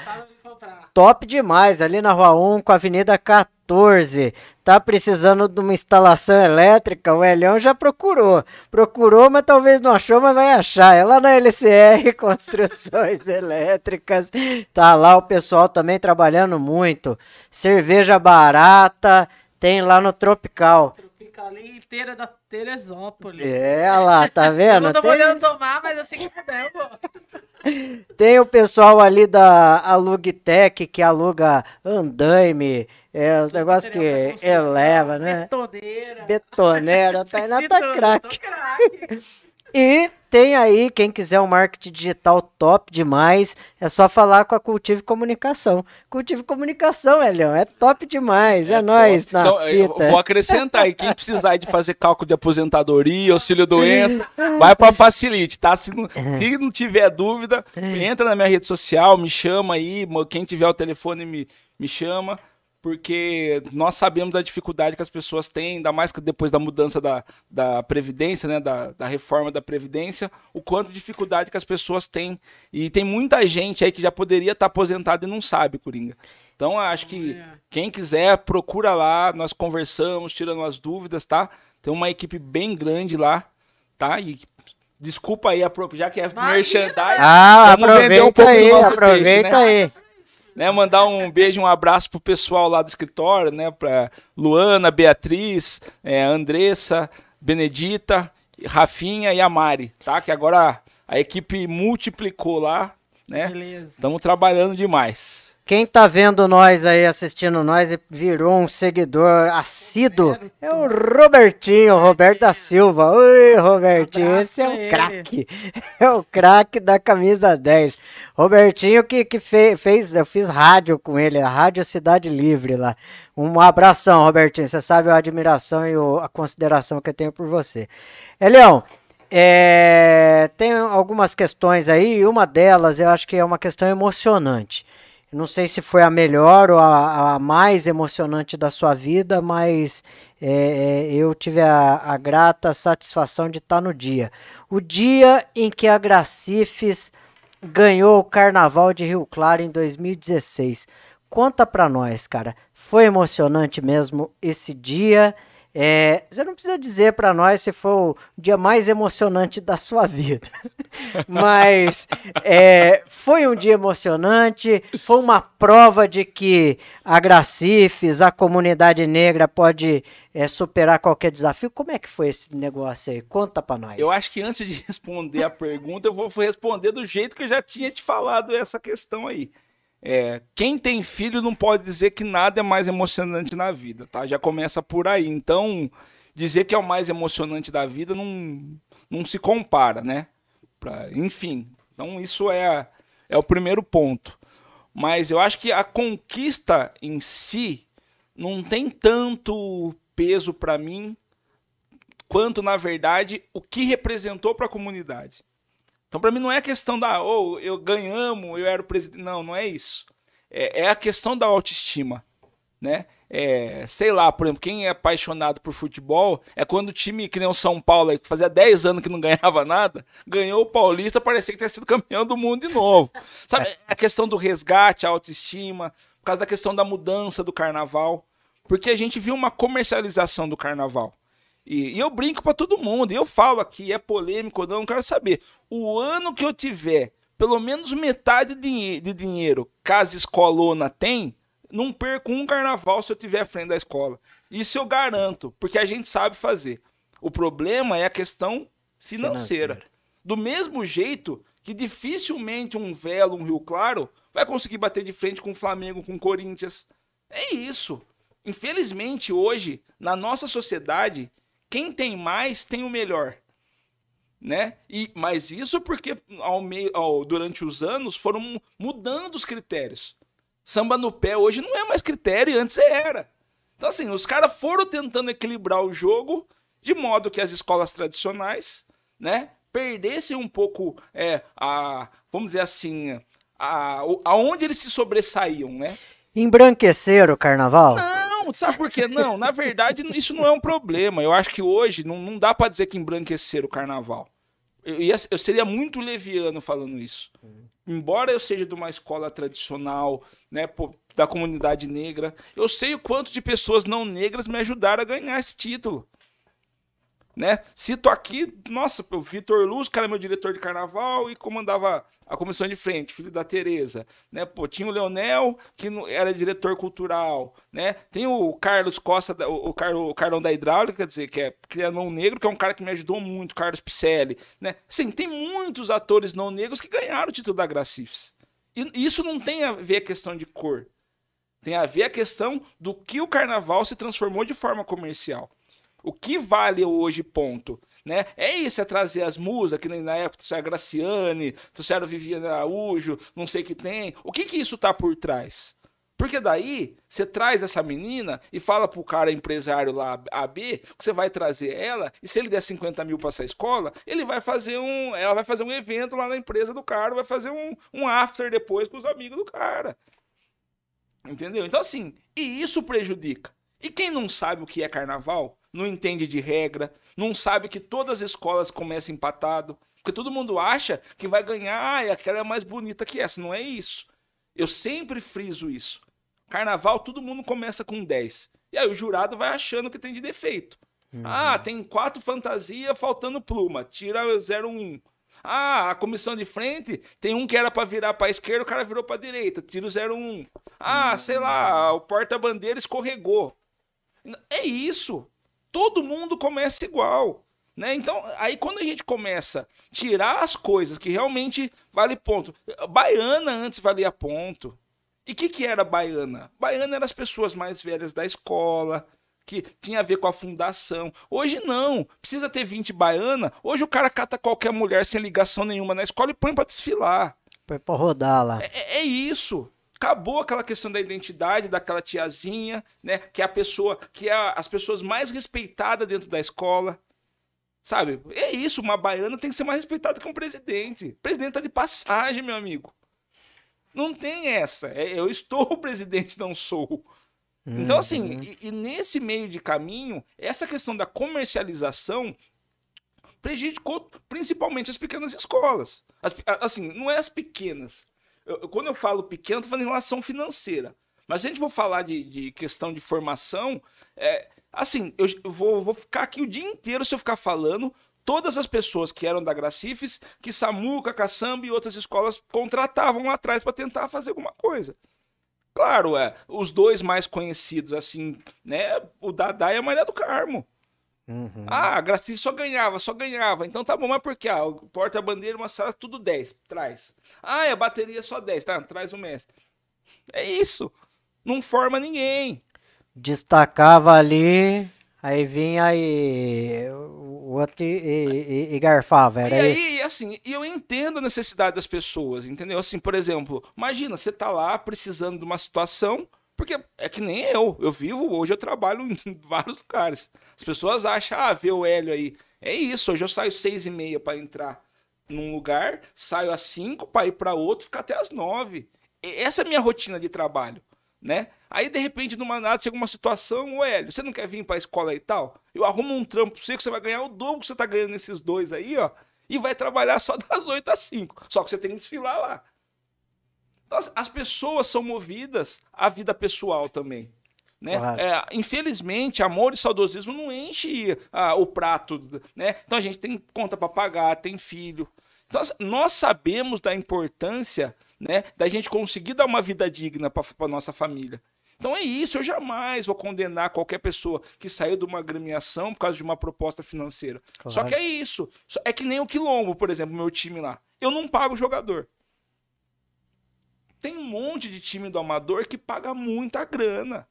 Top demais, ali na Rua 1 com a Avenida 14. Tá precisando de uma instalação elétrica? O Elião já procurou. Procurou, mas talvez não achou, mas vai achar. É lá na LCR [LAUGHS] Construções Elétricas. Tá lá o pessoal também trabalhando muito. Cerveja barata, tem lá no Tropical. Tropical ali inteira da Teresópolis. É, lá, tá vendo? [LAUGHS] Eu não tô Tem- podendo tomar, mas assim que puder, eu vou. Tem o pessoal ali da Alugtec que aluga andaime, é, os negócios que eleva, né? Betoneira. Betoneira, a Tainá [LAUGHS] de tá tudo, craque. E tem aí, quem quiser um marketing digital top demais, é só falar com a Cultive Comunicação. Cultive Comunicação, Elião, é top demais, é, nóis na Então, eu fita. vou acrescentar aí, quem precisar de fazer cálculo de aposentadoria, auxílio doença, vai pra Facilite, tá? Se não, se não tiver dúvida, entra na minha rede social, me chama aí, quem tiver o telefone me, me chama, porque nós sabemos da dificuldade que as pessoas têm, ainda mais que depois da mudança da, da Previdência, né, da, da reforma da Previdência, o quanto de dificuldade que as pessoas têm. E tem muita gente aí que já poderia estar aposentado e não sabe, Coringa. Então, acho que É. quem quiser, procura lá, nós conversamos, tirando as dúvidas, tá? Tem uma equipe bem grande lá, tá? E desculpa aí, já que é Imagina, merchandising, Ah, Vamos vender um aproveita pouco do aí, nosso aproveita peixe, aí. né? Mandar um beijo, um abraço pro pessoal lá do escritório, né? Pra Luana, Beatriz, é, Andressa, Benedita, Rafinha e a Mari, tá? Que agora a equipe multiplicou lá, né? Beleza. Estamos trabalhando demais. Quem tá vendo nós aí, assistindo nós e virou um seguidor assíduo é o Robertinho, Roberto da Silva. Oi, Robertinho, esse é ele. craque. [LAUGHS] É o craque da camisa 10. Robertinho que, que fe- fez, eu fiz rádio com ele, a Rádio Cidade Livre lá. Um abração, Robertinho. Você sabe a admiração e a consideração que eu tenho por você. Elião, é, tem algumas questões aí, e uma delas eu acho que é uma questão emocionante. Não sei se foi a melhor ou a, a mais emocionante da sua vida, mas é, é, eu tive a, a grata satisfação de estar no dia. O dia em que a Gracifes ganhou o Carnaval de Rio Claro em 2016. Conta pra nós, cara. Foi emocionante mesmo esse dia. É, você não precisa dizer pra nós se foi o dia mais emocionante da sua vida. [LAUGHS] Mas é, foi um dia emocionante, foi uma prova de que a Gracifes, a comunidade negra, pode é, superar qualquer desafio. Como é que foi esse negócio aí? Conta pra nós. Eu acho que antes de [LAUGHS] responder a pergunta, eu vou responder do jeito que eu já tinha te falado essa questão aí. É, quem tem filho não pode dizer que nada é mais emocionante na vida, tá? Já começa por aí. Então, dizer que é o mais emocionante da vida não, não se compara, né? Pra- enfim, então isso é, é o primeiro ponto. Mas eu acho que a conquista em si não tem tanto peso para mim quanto, na verdade, o que representou para a comunidade. Então, para mim, não é questão da, ou eu ganhamos, eu era o presidente. Não, não é isso. É, é a questão da autoestima, né? É, sei lá, por exemplo, quem é apaixonado por futebol é quando o time, que nem o São Paulo, que fazia 10 anos que não ganhava [LAUGHS] nada, ganhou o Paulista, parecia que tinha sido campeão do mundo de novo. Sabe, a questão do resgate, a autoestima, por causa da questão da mudança do carnaval. Porque a gente viu uma comercialização do carnaval. E, e eu brinco pra todo mundo, e eu falo aqui, é polêmico ou não, eu quero saber. O ano que eu tiver pelo menos metade de, de dinheiro as escolona tem, não perco um carnaval se eu tiver à frente da escola. Isso eu garanto, porque a gente sabe fazer. O problema é a questão financeira. Financeira. Do mesmo jeito que dificilmente um Velo, um Rio Claro, vai conseguir bater de frente com o Flamengo, com o Corinthians. É isso. Infelizmente, hoje, na nossa sociedade, quem tem mais tem o melhor. Né? E, mas isso porque ao meio, ao- durante os anos foram mu- mudando os critérios. Samba no pé hoje não é mais critério, antes era. Então, assim, os caras foram tentando equilibrar o jogo de modo que as escolas tradicionais, né, perdessem um pouco é, a, vamos dizer assim, a, aonde eles se sobressaíam, né? Embranquecer o carnaval? Não, sabe por quê? Não, na verdade, isso não é um problema. Eu acho que hoje não, não dá pra dizer que embranquecer o carnaval. Eu, ia, eu seria muito leviano falando isso. Embora eu seja de uma escola tradicional, né, da comunidade negra, eu sei o quanto de pessoas não negras me ajudaram a ganhar esse título. Né? Cito aqui, nossa, o Vitor Luz, cara, meu diretor de carnaval e comandava a comissão de frente, filho da Tereza, né? Pô, tinha o Leonel, que era diretor cultural, né? Tem o Carlos Costa, o, o, Carlos, o Carlão da Hidráulica, quer dizer, que é, que é não negro, que é um cara que me ajudou muito, Carlos Picelli, né? Sim, tem muitos atores não negros que ganharam o título da Gracifes. E isso não tem a ver a questão de cor. Tem a ver a questão do que o carnaval se transformou de forma comercial. O que vale hoje, ponto. Né? É isso, é trazer as musas, que na época trouxeram a Graciane, trouxeram a Viviane Araújo, não sei o que tem. O que que isso tá por trás? Porque daí você traz essa menina e fala pro cara empresário lá, AB, que você vai trazer ela, e se ele der 50 mil pra essa escola, ele vai fazer um. Ela vai fazer um evento lá na empresa do cara, vai fazer um, um after depois com os amigos do cara. Entendeu? Então, assim, e isso prejudica. E quem não sabe o que é carnaval, não entende de regra, não sabe que todas as escolas começam empatado, porque todo mundo acha que vai ganhar, ah, aquela é mais bonita que essa. Não é isso. Eu sempre friso isso. Carnaval, todo mundo começa com 10. E aí o jurado vai achando que tem de defeito. Uhum. Ah, tem quatro fantasias faltando pluma. Tira 01. Ah, a comissão de frente tem um que era para virar para esquerda, o cara virou para direita, tira o 01. Ah, sei lá, o porta-bandeira escorregou. É isso. Todo mundo começa igual. Né? Então, aí quando a gente começa a tirar as coisas que realmente vale ponto. Baiana antes valia ponto. E o que, que era baiana? Baiana eram as pessoas mais velhas da escola, que tinha a ver com a fundação. Hoje não, precisa ter 20 baiana. Hoje o cara cata qualquer mulher sem ligação nenhuma na escola e põe para desfilar. Põe para rodar lá. É, é, é, isso. Acabou aquela questão da identidade daquela tiazinha, né? Que é a pessoa, que é as pessoas mais respeitadas dentro da escola. Sabe? É isso, uma baiana tem que ser mais respeitada que um presidente. O presidente tá de passagem, meu amigo. Não tem essa. É, eu estou o presidente, não sou. Então, assim, uhum. e, e, nesse meio de caminho, essa questão da comercialização prejudicou principalmente as pequenas escolas. As, assim, não é as pequenas. Eu, quando eu falo pequeno, tô falando em relação financeira. Mas a gente for falar de, de questão de formação, é, assim, eu, eu vou, vou ficar aqui o dia inteiro se eu ficar falando todas as pessoas que eram da Gracifes, que Samuca, Caçamba e outras escolas contratavam lá atrás para tentar fazer alguma coisa. Claro, é, os dois mais conhecidos, assim, né? O Dadá e a Maria do Carmo. Uhum. Ah, a só ganhava, só ganhava. Então tá bom, mas por quê? Ah, porta-bandeira, uma sala, tudo 10, traz. Ah, a bateria só 10, tá? Traz o mestre. É isso. Não forma ninguém. Destacava ali, aí vinha e o outro e, e, e, garfava, era e isso? aí, assim, eu entendo a necessidade das pessoas, entendeu? Assim, por exemplo, imagina, você tá lá precisando de uma situação, porque é que nem eu, eu vivo, hoje eu trabalho em [LAUGHS] vários lugares. As pessoas acham, ah, vê o Hélio aí. É isso, hoje eu saio seis e meia para entrar num lugar, saio às cinco para ir para outro, ficar até às nove. Essa é a minha rotina de trabalho né? Aí, de repente, numa nada, chega uma situação, ô Hélio, você não quer vir pra escola e tal? Eu arrumo um trampo pra você vai ganhar o dobro que você tá ganhando nesses dois aí, ó, e vai trabalhar só [LAUGHS] das 8 às 5. Só que você tem que desfilar lá. Então, as pessoas são movidas à vida pessoal também. Né? Claro. É, infelizmente, amor e saudosismo não enche ah, o prato, né? Então a gente tem conta para pagar, tem filho. Então, nós sabemos da importância né? Da gente conseguir dar uma vida digna para nossa família. Então é isso, eu jamais vou condenar qualquer pessoa que saiu de uma agremiação por causa de uma proposta financeira. Claro. Só que é isso. É que nem o Quilombo, por exemplo, meu time lá. Eu não pago jogador. Tem um monte de time do amador que paga muita grana.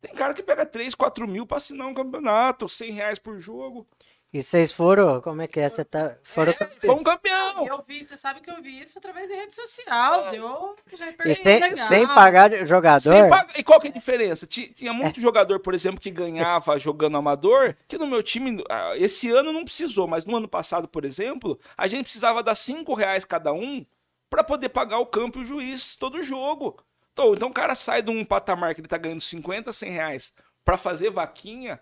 Tem cara que pega 3, 4 mil pra assinar um campeonato, 100 reais por jogo. E vocês foram, como é que é? Você tá, foram é, Foi um campeão. Eu vi, você sabe que eu vi isso através da rede social, é. deu e sem, sem pagar jogador? Sem E qual que é a diferença? Tinha muito é. jogador, por exemplo, que ganhava jogando amador, que no meu time, ah, esse ano não precisou, mas no ano passado, por exemplo, a gente precisava dar 5 reais cada um para poder pagar o campo e o juiz todo jogo. Então, então o cara sai de um patamar que ele tá ganhando 50, 100 reais pra fazer vaquinha,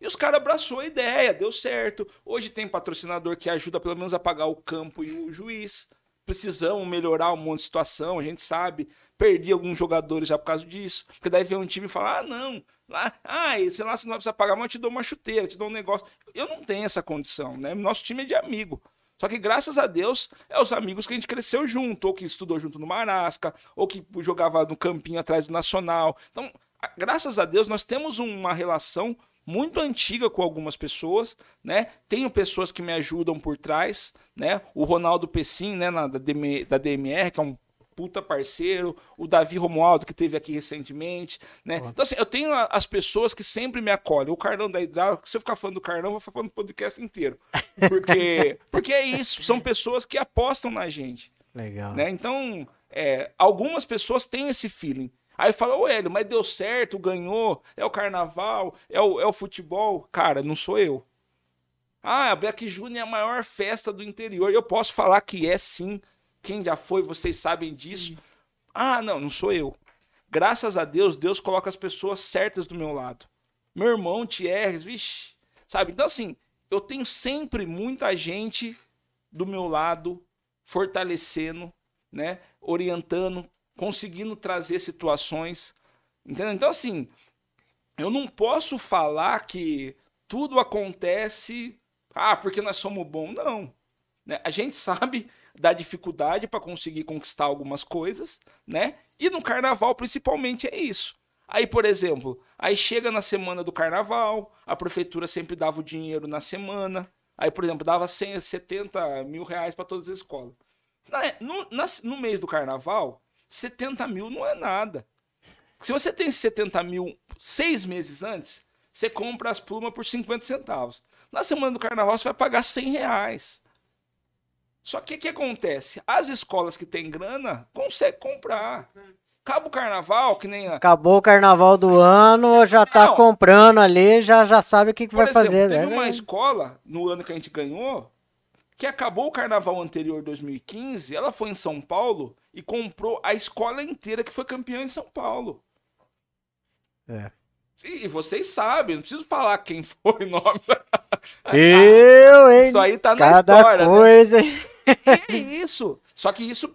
E os caras abraçou a ideia, deu certo. Hoje tem patrocinador que ajuda pelo menos a pagar o campo e o juiz. Precisamos melhorar um monte de situação, a gente sabe. Perdi alguns jogadores já por causa disso. Porque daí vem um time e fala: ah, não, lá, ah, esse lá você não vai precisar pagar, mas eu te dou uma chuteira, te dou um negócio. Eu não tenho essa condição, né? Nosso time é de amigo. Só que graças a Deus é os amigos que a gente cresceu junto, ou que estudou junto no Marasca, ou que jogava no campinho atrás do Nacional. Então, graças a Deus nós temos uma relação muito antiga com algumas pessoas, né? Tenho pessoas que me ajudam por trás, né? O Ronaldo Pessim, né, na, da, DM, da DMR, que é um puta parceiro, o Davi Romualdo, que teve aqui recentemente, né? Então, assim, eu tenho as pessoas que sempre me acolhem. O Carlão da Hidráulica, se eu ficar falando do Carlão, eu vou ficar falando do podcast inteiro. Porque, [LAUGHS] porque é isso, são pessoas que apostam na gente. Legal. Né? Então, é, algumas pessoas têm esse feeling. Aí fala, ô Hélio, mas deu certo, ganhou, é o carnaval, é o, é o futebol. Cara, não sou eu. Ah, a Black Junior é a maior festa do interior. Eu posso falar que é sim. Quem já foi, vocês sabem disso. Sim. Ah, não, não sou eu. Graças a Deus, Deus coloca as pessoas certas do meu lado. Meu irmão, Thierry, vixe, sabe? Então, assim, eu tenho sempre muita gente do meu lado, fortalecendo, né? Orientando, conseguindo trazer situações. Entendeu? Então, assim, eu não posso falar que tudo acontece, ah, porque nós somos bons. Não. Né? A gente [LAUGHS] sabe da dificuldade para conseguir conquistar algumas coisas, né? E no carnaval, principalmente, é isso. Aí, por exemplo, aí chega na semana do carnaval, a prefeitura sempre dava o dinheiro na semana. Aí, por exemplo, dava 170 mil reais para todas as escolas. No, no mês do carnaval, 70 mil não é nada. Se você tem 70 mil seis meses antes, você compra as plumas por 50 centavos. Na semana do carnaval, você vai pagar 100 reais. Só que o que acontece? As escolas que têm grana conseguem comprar. Acaba o carnaval, que nem. A... Acabou o carnaval do ano, já tá não. comprando ali, já, já sabe o que, que vai exemplo, fazer. Teve né? uma escola, no ano que a gente ganhou, que acabou o carnaval anterior, 2015, ela foi em São Paulo e comprou a escola inteira que foi campeã em São Paulo. É. Sim, e vocês sabem, não preciso falar quem [LAUGHS] foi o nome. Eu, hein? Isso aí tá na Cada história. Né? coisa. Né? É isso. Só que isso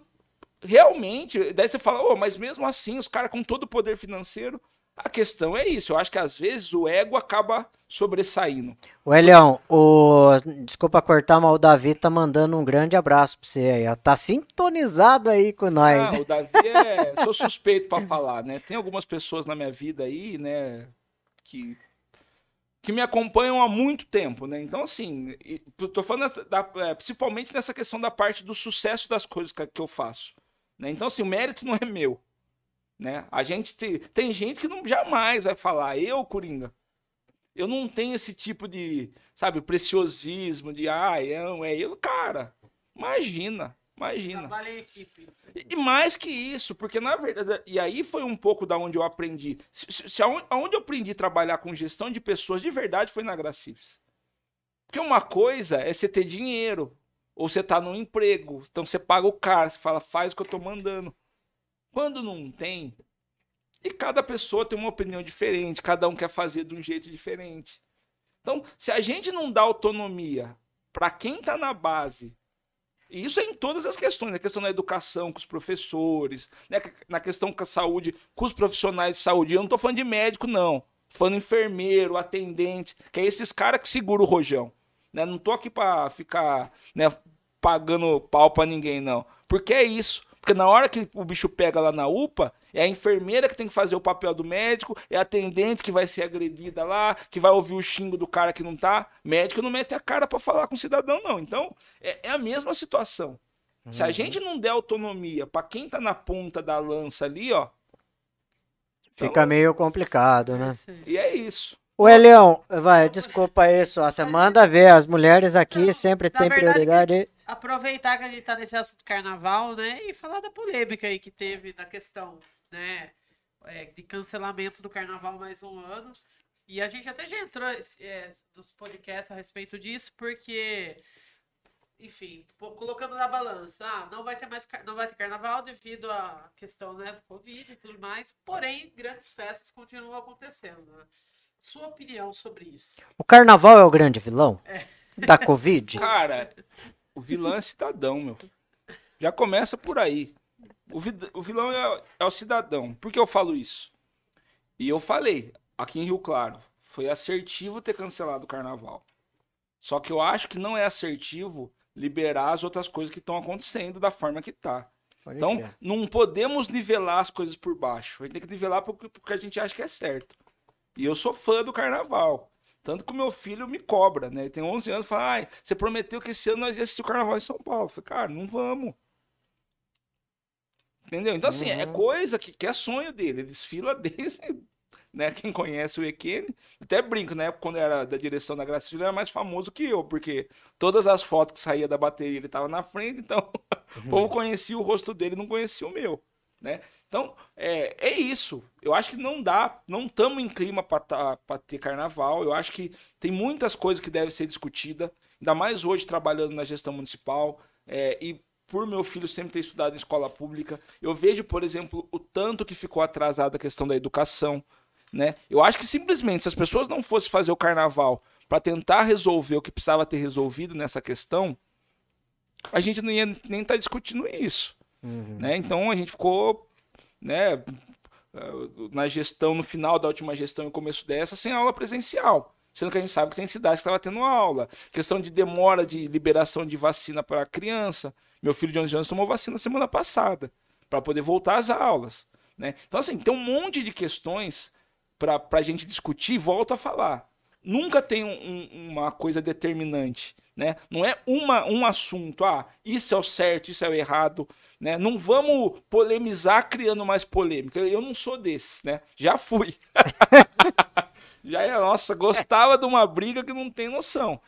realmente. Daí você fala, oh, mas mesmo assim, os caras com todo o poder financeiro a questão é isso. Eu acho que às vezes o ego acaba sobressaindo. O Elião, o... desculpa cortar, mas o Davi tá mandando um grande abraço pra você aí. Tá sintonizado aí com nós. Ah, o Davi é. Sou suspeito para falar, né? Tem algumas pessoas na minha vida aí, né? Que que me acompanham há muito tempo, né? Então, assim, tô falando da, é, principalmente nessa questão da parte do sucesso das coisas que, que eu faço. Né? Então, assim, o mérito não é meu. Né? A gente te, tem gente que não jamais vai falar, eu, Coringa, eu não tenho esse tipo de, sabe, preciosismo de, ah, é eu, cara, imagina, imagina. equipe. E, e mais que isso, porque na verdade, e aí foi um pouco da onde eu aprendi. Se, se, se aonde, aonde eu aprendi a trabalhar com gestão de pessoas de verdade foi na Gracifes. Porque uma coisa é você ter dinheiro, ou você tá num emprego, então você paga o cara, você fala, faz o que eu tô mandando. Quando não tem, e cada pessoa tem uma opinião diferente, cada um quer fazer de um jeito diferente. Então, se a gente não dá autonomia para quem está na base, e isso é em todas as questões, na questão da educação com os professores, né, na questão com a saúde, com os profissionais de saúde. Eu não estou falando de médico, não. Falando enfermeiro, atendente, que é esses caras que seguram o rojão. Né? Não estou aqui para ficar né, pagando pau para ninguém, não. Porque é isso. Porque na hora que o bicho pega lá na UPA, é a enfermeira que tem que fazer o papel do médico, é a atendente que vai ser agredida lá, que vai ouvir o xingo do cara que não tá. Médico não mete a cara para falar com o cidadão, não. Então, é, é a mesma situação. Uhum. Se a uhum. gente não der autonomia para quem tá na ponta da lança ali, ó. Fica então, meio complicado, né? E é isso. O Elião, vai, desculpa isso, você manda ver, as mulheres aqui não, sempre têm prioridade aproveitar que a gente tá nesse assunto carnaval, né? E falar da polêmica aí que teve da questão, né? É, de cancelamento do carnaval mais um ano. E a gente até já entrou é, nos podcasts a respeito disso, porque, enfim, colocando na balança, ah, não vai ter mais não vai ter carnaval devido à questão né, do Covid e tudo mais, porém, grandes festas continuam acontecendo. Né? Sua opinião sobre isso? O carnaval é o grande vilão? Da Covid? Cara, o vilão é cidadão, meu. Já começa por aí. O, o vilão é, é o cidadão. Por que eu falo isso? E eu falei, aqui em Rio Claro, foi assertivo ter cancelado o carnaval. Só que eu acho que não é assertivo liberar as outras coisas que estão acontecendo da forma que tá. Pode Então, não podemos nivelar as coisas por baixo. A gente tem que nivelar porque, porque a gente acha que é certo. E eu sou fã do carnaval. Tanto que o meu filho me cobra, né? Ele tem 11 anos fala: Ai, você prometeu que esse ano nós ia assistir o carnaval em São Paulo. Eu falei, cara, não vamos. Entendeu? Então, assim, é Uhum. coisa que, que é sonho dele. Ele desfila [LAUGHS] desde. Né, quem conhece o Ekene, até brinco, né? Quando era da direção da Graça ele era mais famoso que eu, porque todas as fotos que saía da bateria ele tava na frente, então [LAUGHS] o povo conhecia o rosto dele, não conhecia o meu, né? Então, é, é isso. Eu acho que não dá, não estamos em clima para ter carnaval. Eu acho que tem muitas coisas que devem ser discutidas, ainda mais hoje trabalhando na gestão municipal. é, e por meu filho sempre ter estudado em escola pública, eu vejo, por exemplo, o tanto que ficou atrasada a questão da educação. Né? Eu acho que simplesmente, se as pessoas não fossem fazer o carnaval para tentar resolver o que precisava ter resolvido nessa questão, a gente não ia nem estar discutindo isso. Uhum. Né? Então a gente ficou né, na gestão, no final da última gestão e começo dessa, sem aula presencial. Sendo que a gente sabe que tem cidades que estava tendo aula. Questão de demora de liberação de vacina para criança. Meu filho de 11 anos tomou vacina semana passada, para poder voltar às aulas. Né? Então, assim, tem um monte de questões para a gente discutir, volto a falar. Nunca tem um- uma coisa determinante, né? Não é uma, um assunto, ah, isso é o certo, isso é o errado, né? Não vamos polemizar criando mais polêmica. Eu não sou desses, né? Já fui. [LAUGHS] Já é, nossa, gostava de uma briga que não tem noção.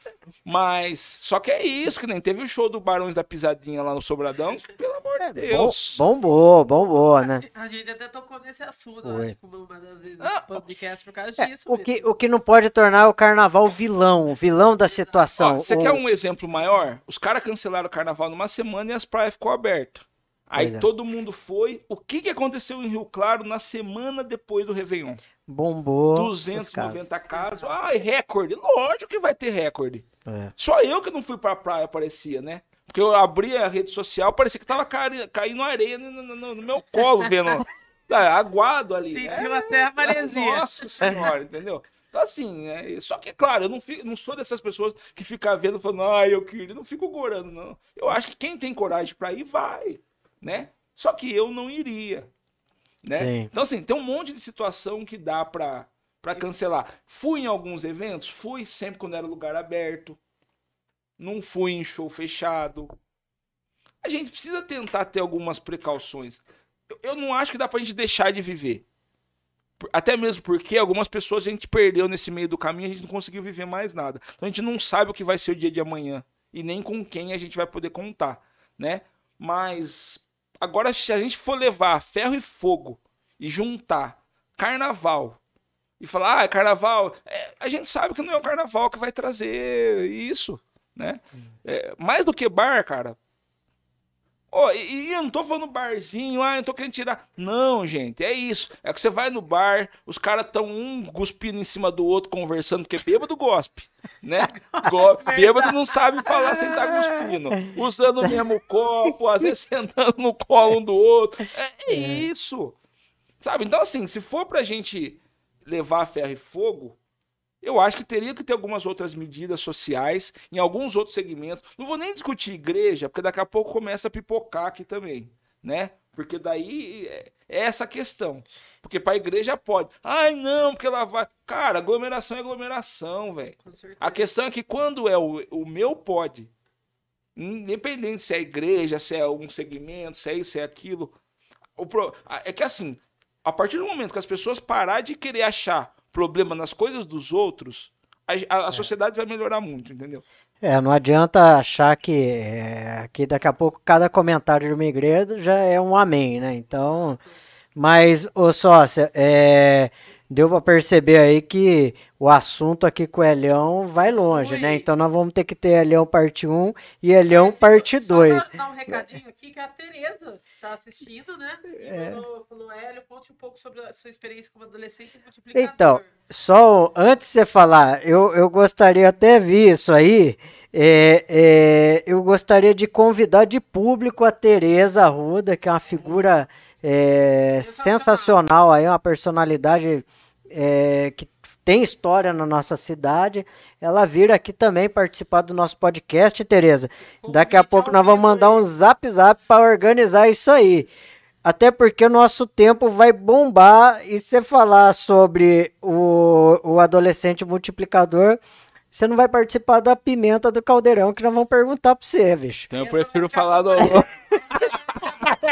Mas, só que é isso, que nem teve o show do Barões da Pisadinha lá no Sobradão, que, pelo amor de Bom, Deus. bombou, bombou, né? A gente até tocou nesse assunto, acho que uma das vezes Ah, no podcast por causa É, disso. o, mesmo. que, o que não pode tornar o carnaval vilão, o vilão da Ó, situação. você O- quer um exemplo maior? Os caras cancelaram o carnaval numa semana e as praias ficou abertas. Aí é. todo mundo foi. O que, que aconteceu em Rio Claro na semana depois do Réveillon? Bombou. os 290 casos. Ai, recorde. Lógico que vai ter recorde. É. Só eu que não fui pra praia, parecia, né? Porque eu abri a rede social, parecia que tava caindo areia no, no- no- meu colo, vendo. ah, [LAUGHS] aguado ali. Sentiu né? até a maresia. Nossa senhora, entendeu? Então, assim, é, só que, claro, eu não, fico, não sou dessas pessoas que ficam vendo falando, ai, eu queria, não fico gorando, não. Eu acho que quem tem coragem pra ir, vai, né? Só que eu não iria, né? Sim. Então, assim, tem um monte de situação que dá pra, pra cancelar. Fui em alguns eventos? Fui sempre quando era lugar aberto. Não fui em show fechado. A gente precisa tentar ter algumas precauções. Eu, eu não acho que dá pra gente deixar de viver. Até mesmo porque algumas pessoas a gente perdeu nesse meio do caminho e a gente não conseguiu viver mais nada. Então a gente não sabe o que vai ser o dia de amanhã. E nem com quem a gente vai poder contar, né? Mas agora, se a gente for levar ferro e fogo e juntar carnaval e falar, ah, é carnaval, é, a gente sabe que não é o carnaval que vai trazer isso, né? É, mais do que bar, cara. Ó, e, e eu não tô falando barzinho, ah, eu tô querendo tirar. Não, gente, é isso. É que você vai no bar, os caras tão um cuspindo em cima do outro, conversando, porque bêbado gospe, né? [LAUGHS] Go- bêbado não sabe falar sem estar cuspindo. Usando o mesmo copo, às vezes sentando no colo um do outro. É, é isso. Sabe? Então, assim, se for pra gente levar ferro e fogo, eu acho que teria que ter algumas outras medidas sociais em alguns outros segmentos. Não vou nem discutir igreja, porque daqui a pouco começa a pipocar aqui também, né? Porque daí é é essa a questão. Porque pra igreja pode. Ai, não, porque ela vai. Cara, aglomeração é aglomeração, velho. A questão é que quando é o, o meu pode, independente se é igreja, se é um segmento, se é isso, se é aquilo, o pro- a- é que assim, a partir do momento que as pessoas parar de querer achar problema nas coisas dos outros, a, a- a sociedade vai melhorar muito, entendeu? É, não adianta achar que, é, que daqui a pouco cada comentário de uma igreja já é um amém, né? Então, mas, ô sócia, é, deu pra perceber aí que o assunto aqui com o Elião vai longe, Ui. né? Então nós vamos ter que ter Elião parte 1 e Elião Gente, parte só 2. Dar, dar um recadinho aqui que a Tereza está assistindo, né? E É. falou, falou, Hélio, conte um pouco sobre a sua experiência como adolescente multiplicador. Então, só antes de você falar, eu, eu gostaria até vi isso aí. é, é, eu gostaria de convidar de público a Tereza Arruda, que é uma figura é, sensacional aí, uma personalidade é, que tem história na nossa cidade. Ela vir aqui também participar do nosso podcast, Tereza. Daqui a pouco nós vamos mandar um zap zap para organizar isso aí. Até porque o nosso tempo vai bombar e você falar sobre o, o adolescente multiplicador, você não vai participar da pimenta do caldeirão que nós vamos perguntar para você, bicho. Então eu prefiro falar do. [LAUGHS]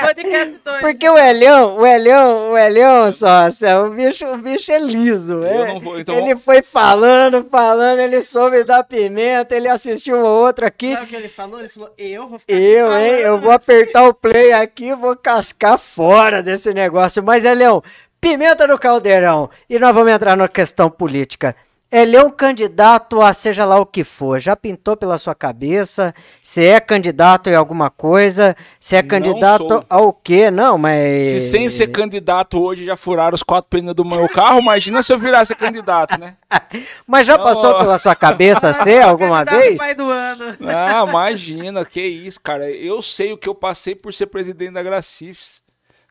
Podcast 2. Porque o Elião, o Elião, o Elião, sócio, o bicho, o bicho é liso. Eu é. não vou, então ele foi falando, falando, ele soube da pimenta, ele assistiu um outro aqui. Sabe o que ele falou? Ele falou, eu vou ficar Eu, hein? Eu vou apertar o play aqui e vou cascar fora desse negócio. Mas, Elião, pimenta no caldeirão. E nós vamos entrar na questão política. Ele é um candidato a seja lá o que for. Já pintou pela sua cabeça? Você é candidato em alguma coisa? Você é Não candidato sou. ao quê? Não, mas. Se sem ser candidato hoje já furaram os quatro pneus do meu carro, imagina se eu virasse candidato, né? [LAUGHS] Mas já passou Oh. pela sua cabeça [LAUGHS] ser alguma vez? pai do ano. Ah, imagina, que isso, cara. Eu sei o que eu passei por ser presidente da Gracifes.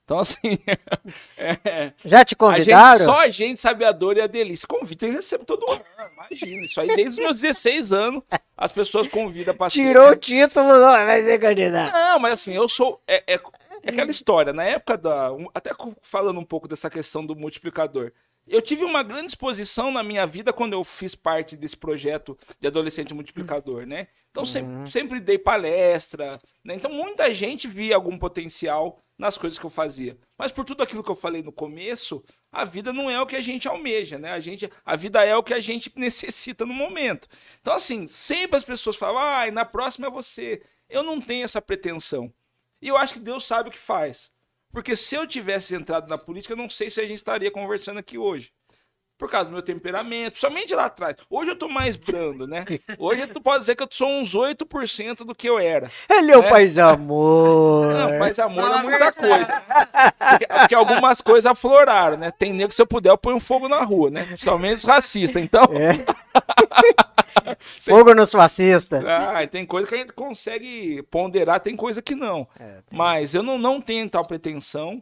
Então, assim, [LAUGHS] é, Já te a convidaram? gente, só a gente sabe a dor e a delícia. Convite eu recebo todo ano, imagina. Isso aí desde os meus 16 anos, as pessoas convidam ser, Tirou o título, não, vai ser candidato. Não, mas assim, eu sou. É, é- é aquela história, na época da. um- Até falando um pouco dessa questão do multiplicador. Eu tive uma grande exposição na minha vida quando eu fiz parte desse projeto de adolescente multiplicador, né? Então sempre, sempre dei palestra, né? Então muita gente via algum potencial nas coisas que eu fazia. Mas por tudo aquilo que eu falei no começo, a vida não é o que a gente almeja, né? A, gente, a vida é o que a gente necessita no momento. Então, assim, sempre as pessoas falam, ai, na próxima é você. Eu não tenho essa pretensão. E eu acho que Deus sabe o que faz. Porque se eu tivesse entrado na política, eu não sei se a gente estaria conversando aqui hoje. Por causa do meu temperamento, somente lá atrás. Hoje eu tô mais brando, né? Hoje tu pode dizer que eu sou uns 8% do que eu era. Ele é o É. paz amor. Não, mas amor Fala é muita verdade. coisa. Porque, porque algumas coisas afloraram, né? Tem nego que se eu puder eu ponho fogo na rua, né? Principalmente os racistas. Então, É. [LAUGHS] Fogo nos fascistas. ah, tem coisa que a gente consegue ponderar, tem coisa que não. É, Mas eu não, não tenho tal pretensão.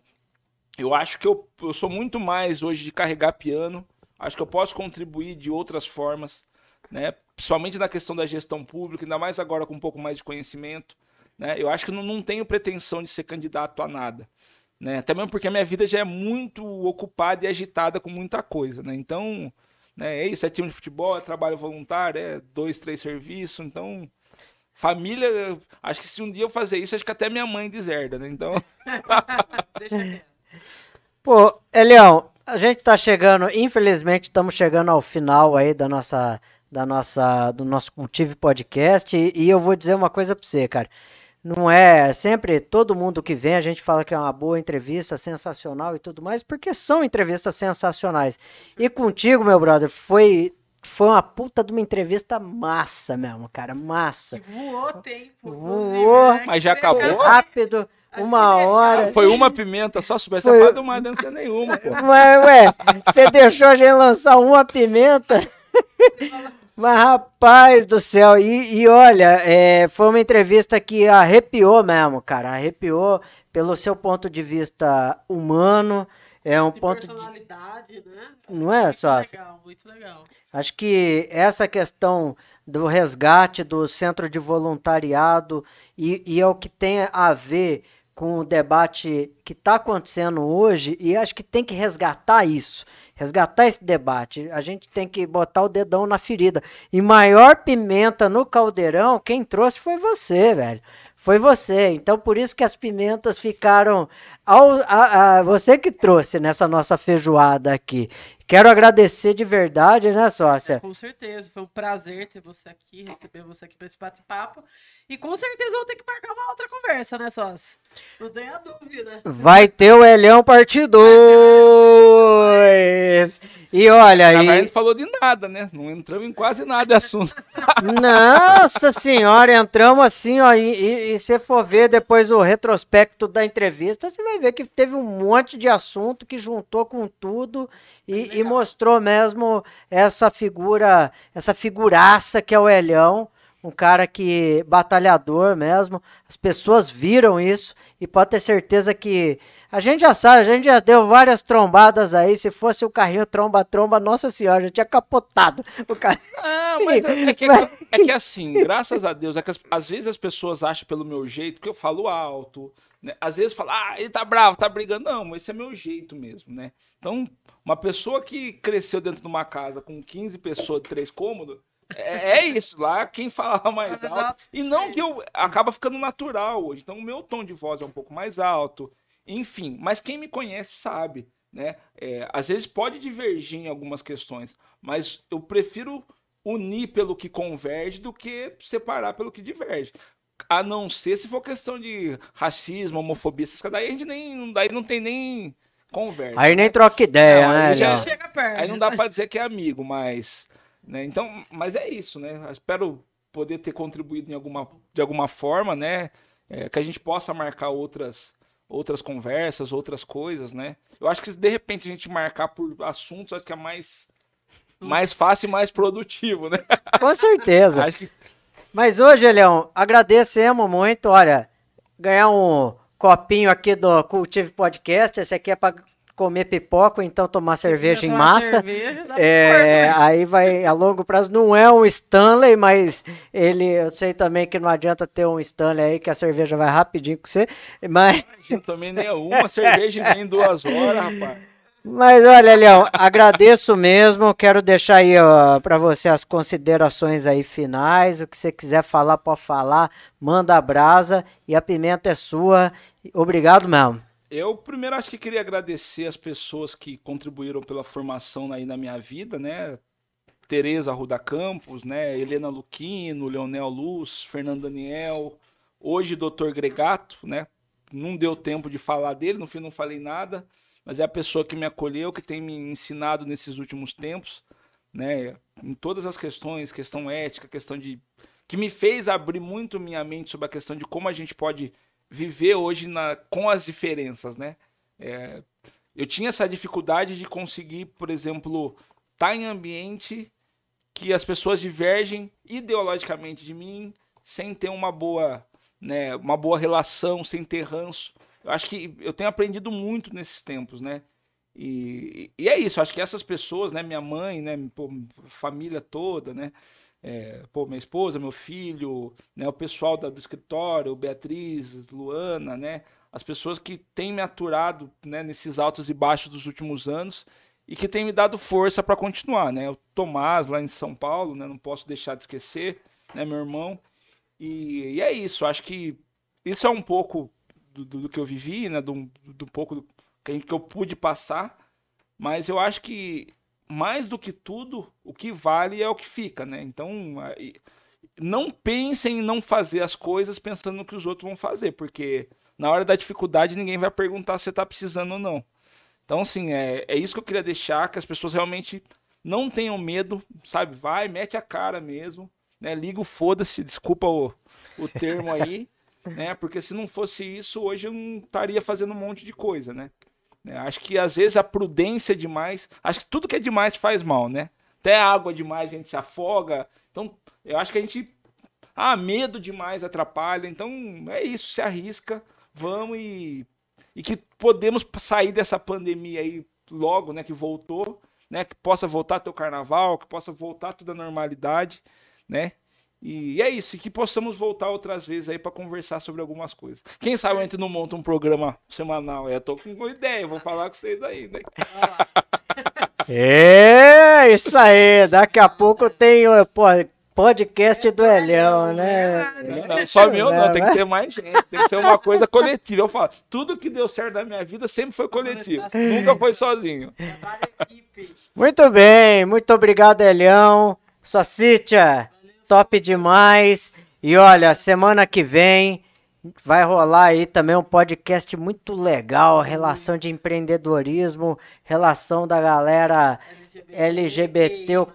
Eu acho que eu, eu sou muito mais hoje de carregar piano. Acho que eu posso contribuir de outras formas, né? Principalmente na questão da gestão pública, ainda mais agora com um pouco mais de conhecimento. Né? Eu acho que não, não tenho pretensão de ser candidato a nada. Né? Até mesmo porque a minha vida já é muito ocupada e agitada com muita coisa. Né? Então, né, é isso, é time de futebol, é trabalho voluntário, é dois, três serviços. Então, família, acho que se um dia eu fazer isso, acho que até minha mãe deserda, né? Então. [LAUGHS] Pô, Elião, a gente tá chegando, infelizmente, estamos chegando ao final aí da nossa, da nossa, do nosso Cultive Podcast e, e eu vou dizer uma coisa pra você, cara. Não é sempre todo mundo que vem a gente fala que é uma boa entrevista, sensacional e tudo mais, porque são entrevistas sensacionais. E contigo, meu brother, foi foi uma puta de uma entrevista massa mesmo, cara, massa. Voou tempo. Voou. né? Mas já acabou? Rápido, uma deixar. hora. foi uma pimenta só, se soubesse Foi- a fada, mais não ser nenhuma, pô. [LAUGHS] Mas, ué, você deixou a gente lançar uma pimenta? [LAUGHS] Mas, rapaz do céu, e, e olha, é, foi uma entrevista que arrepiou mesmo, cara. Arrepiou pelo seu ponto de vista humano. É um De ponto de. personalidade, né? Não é, Muito sócio? legal, muito legal. Acho que essa questão do resgate do centro de voluntariado e, e é o que tem a ver com o debate que está acontecendo hoje, e acho que tem que resgatar isso, resgatar esse debate. A gente tem que botar o dedão na ferida. E maior pimenta no caldeirão, quem trouxe foi você, velho. Foi você. Então, por isso que as pimentas ficaram. Ao, a, a- você que trouxe nessa nossa feijoada aqui. Quero agradecer de verdade, né, sócia? Com certeza, foi um prazer ter você aqui, receber você aqui para esse bate-papo. E com certeza vou ter que marcar uma outra conversa, né, sócio? Não tenha dúvida. Vai ter o Elhão parte 2. E olha aí. A gente falou de nada, né? Não entramos em quase nada de assunto. [LAUGHS] Nossa senhora, entramos assim, ó. E, e, se for ver depois o retrospecto da entrevista, você vai ver que teve um monte de assunto que juntou com tudo e, e mostrou mesmo essa figura, essa figuraça que é o Elhão um cara que batalhador mesmo. As pessoas viram isso e pode ter certeza que a gente já sabe, a gente já deu várias trombadas aí. Se fosse o carrinho tromba-tromba, nossa senhora, já tinha capotado o carrinho. Não, mas é, é, que, é, que assim, graças a Deus, é que as, às vezes as pessoas acham pelo meu jeito que eu falo alto. Né? Às vezes falam, ah, ele tá bravo, tá brigando. Não, mas esse é meu jeito mesmo, né? Então, uma pessoa que cresceu dentro de uma casa com 15 pessoas de três cômodos é, é, isso, lá quem falava [LAUGHS] mais alto. E não que eu acaba ficando natural hoje. Então o meu tom de voz é um pouco mais alto. Enfim, mas quem me conhece sabe, né? É, às vezes pode divergir em algumas questões, mas eu prefiro unir pelo que converge do que separar pelo que diverge. A não ser se for questão de racismo, homofobia, essas daí a gente nem. Daí não tem nem conversa. Aí nem troca ideia, não, né? Aí, já, aí não dá para dizer que é amigo, mas né? Então, mas é isso, né? Eu espero poder ter contribuído em alguma, de alguma forma, né? É, que a gente possa marcar outras outras conversas, outras coisas, né? Eu acho que se de repente a gente marcar por assuntos, acho que é mais mais fácil e mais produtivo, né? Com certeza. [LAUGHS] que... Mas hoje, Leão, agradecemos muito, olha, ganhar um copinho aqui do Cultive Podcast, esse aqui é para comer pipoca ou então tomar Se cerveja em massa. Cerveja, é, né? aí vai a longo prazo. Não é um Stanley, mas ele, eu sei também que não adianta ter um Stanley aí que a cerveja vai rapidinho com você. Mas eu tomei nem uma cerveja em duas horas, rapaz. Mas olha, Leão, agradeço mesmo. Quero deixar aí para você as considerações aí finais. O que você quiser falar, pode falar. Manda a brasa e a pimenta é sua. Obrigado mesmo. Eu primeiro acho que queria agradecer as pessoas que contribuíram pela formação aí na minha vida, né? Tereza Ruda Campos, né? Helena Luquino, Leonel Luz, Fernando Daniel, hoje Dr. Gregato, né? Não deu tempo de falar dele, no fim não falei nada, mas é a pessoa que me acolheu, que tem me ensinado nesses últimos tempos, né? Em todas as questões, questão ética, questão de que me fez abrir muito minha mente sobre a questão de como a gente pode viver hoje na, com as diferenças, né? É, eu tinha essa dificuldade de conseguir, por exemplo, estar tá em ambiente que as pessoas divergem ideologicamente de mim, sem ter uma boa, né, uma boa relação, sem ter ranço. Eu acho que eu tenho aprendido muito nesses tempos, né? E, e é isso, acho que essas pessoas, né, minha mãe, né, família toda, né, é, pô, minha esposa, meu filho, né, o pessoal da, do escritório, Beatriz, Luana, né, as pessoas que têm me aturado né, nesses altos e baixos dos últimos anos e que têm me dado força para continuar, né? O Tomás lá em São Paulo, né, não posso deixar de esquecer, né, meu irmão. E, e é isso, acho que isso é um pouco do, do, do que eu vivi, né, do, do pouco do, que, que eu pude passar, mas eu acho que mais do que tudo, o que vale é o que fica, né? Então, não pensem em não fazer as coisas pensando no que os outros vão fazer, porque na hora da dificuldade ninguém vai perguntar se você está precisando ou não. Então, assim, é, é isso que eu queria deixar, que as pessoas realmente não tenham medo, sabe? Vai, mete a cara mesmo, né? Liga o foda-se, desculpa o, o termo aí, [LAUGHS] né? Porque se não fosse isso, hoje eu não estaria fazendo um monte de coisa, né? Né? Acho que às vezes a prudência demais, acho que tudo que é demais faz mal, né? Até água demais a gente se afoga. Então, eu acho que a gente. Ah, medo demais atrapalha. Então, é isso, se arrisca, vamos e. E que podemos sair dessa pandemia aí logo, né? Que voltou, né? Que possa voltar o carnaval, que possa voltar tudo à normalidade, né? E é isso, e que possamos voltar outras vezes aí para conversar sobre algumas coisas. Quem sabe a gente não monta um programa semanal? Eu tô com uma ideia, vou falar com vocês aí, né? [LAUGHS] É, isso aí. Daqui a pouco tem, pô, podcast do Elhão, né? Não, não, só meu não, tem que ter mais gente, tem que ser uma coisa coletiva. Eu falo, tudo que deu certo na minha vida sempre foi coletivo, nunca foi sozinho. Muito bem, muito obrigado, Elião. Sua Cítia, top demais. E olha, semana que vem vai rolar aí também um podcast muito legal, relação de empreendedorismo, relação da galera LGBT,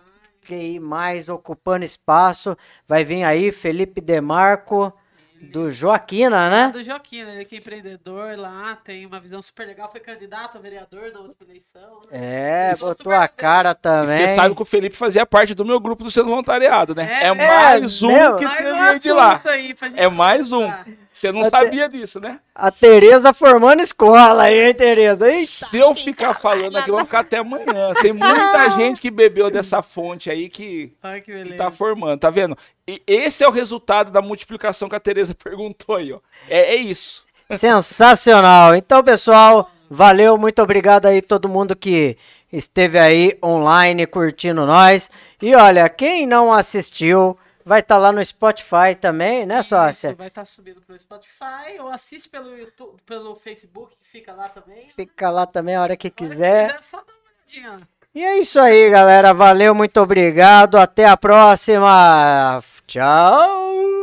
QI mais ocupando espaço. Vai vir aí Felipe Demarco do Joaquina, né? Do Joaquim, né? Ele que é empreendedor lá, tem uma visão super legal, foi candidato a vereador na última eleição. Né? É, Isso, botou a cara E também. você sabe que o Felipe fazia parte do meu grupo do Centro Voluntariado, né? É, É, é, mais um meu. que Mais um teve de lá. aí É mais um. Você não Até- sabia disso, né? A Tereza formando escola aí, hein, Tereza? Ixi. Se eu ficar falando aqui, eu vou ficar até amanhã. Tem muita gente que bebeu dessa fonte aí que, Olha que que tá formando, tá vendo? E esse é o resultado da multiplicação que a Tereza [LAUGHS] perguntou aí, ó. É, é isso. Sensacional. Então, pessoal, valeu, muito obrigado aí todo mundo que esteve aí online curtindo nós. E olha, quem não assistiu, vai estar lá no Spotify também, né, sócia? Isso, vai estar subindo pelo Spotify ou assiste pelo YouTube, pelo Facebook, que fica lá também. Fica lá também a hora que A hora que quiser. só dá uma olhadinha. E é isso aí, galera. Valeu, muito obrigado. Até a próxima. Tchau.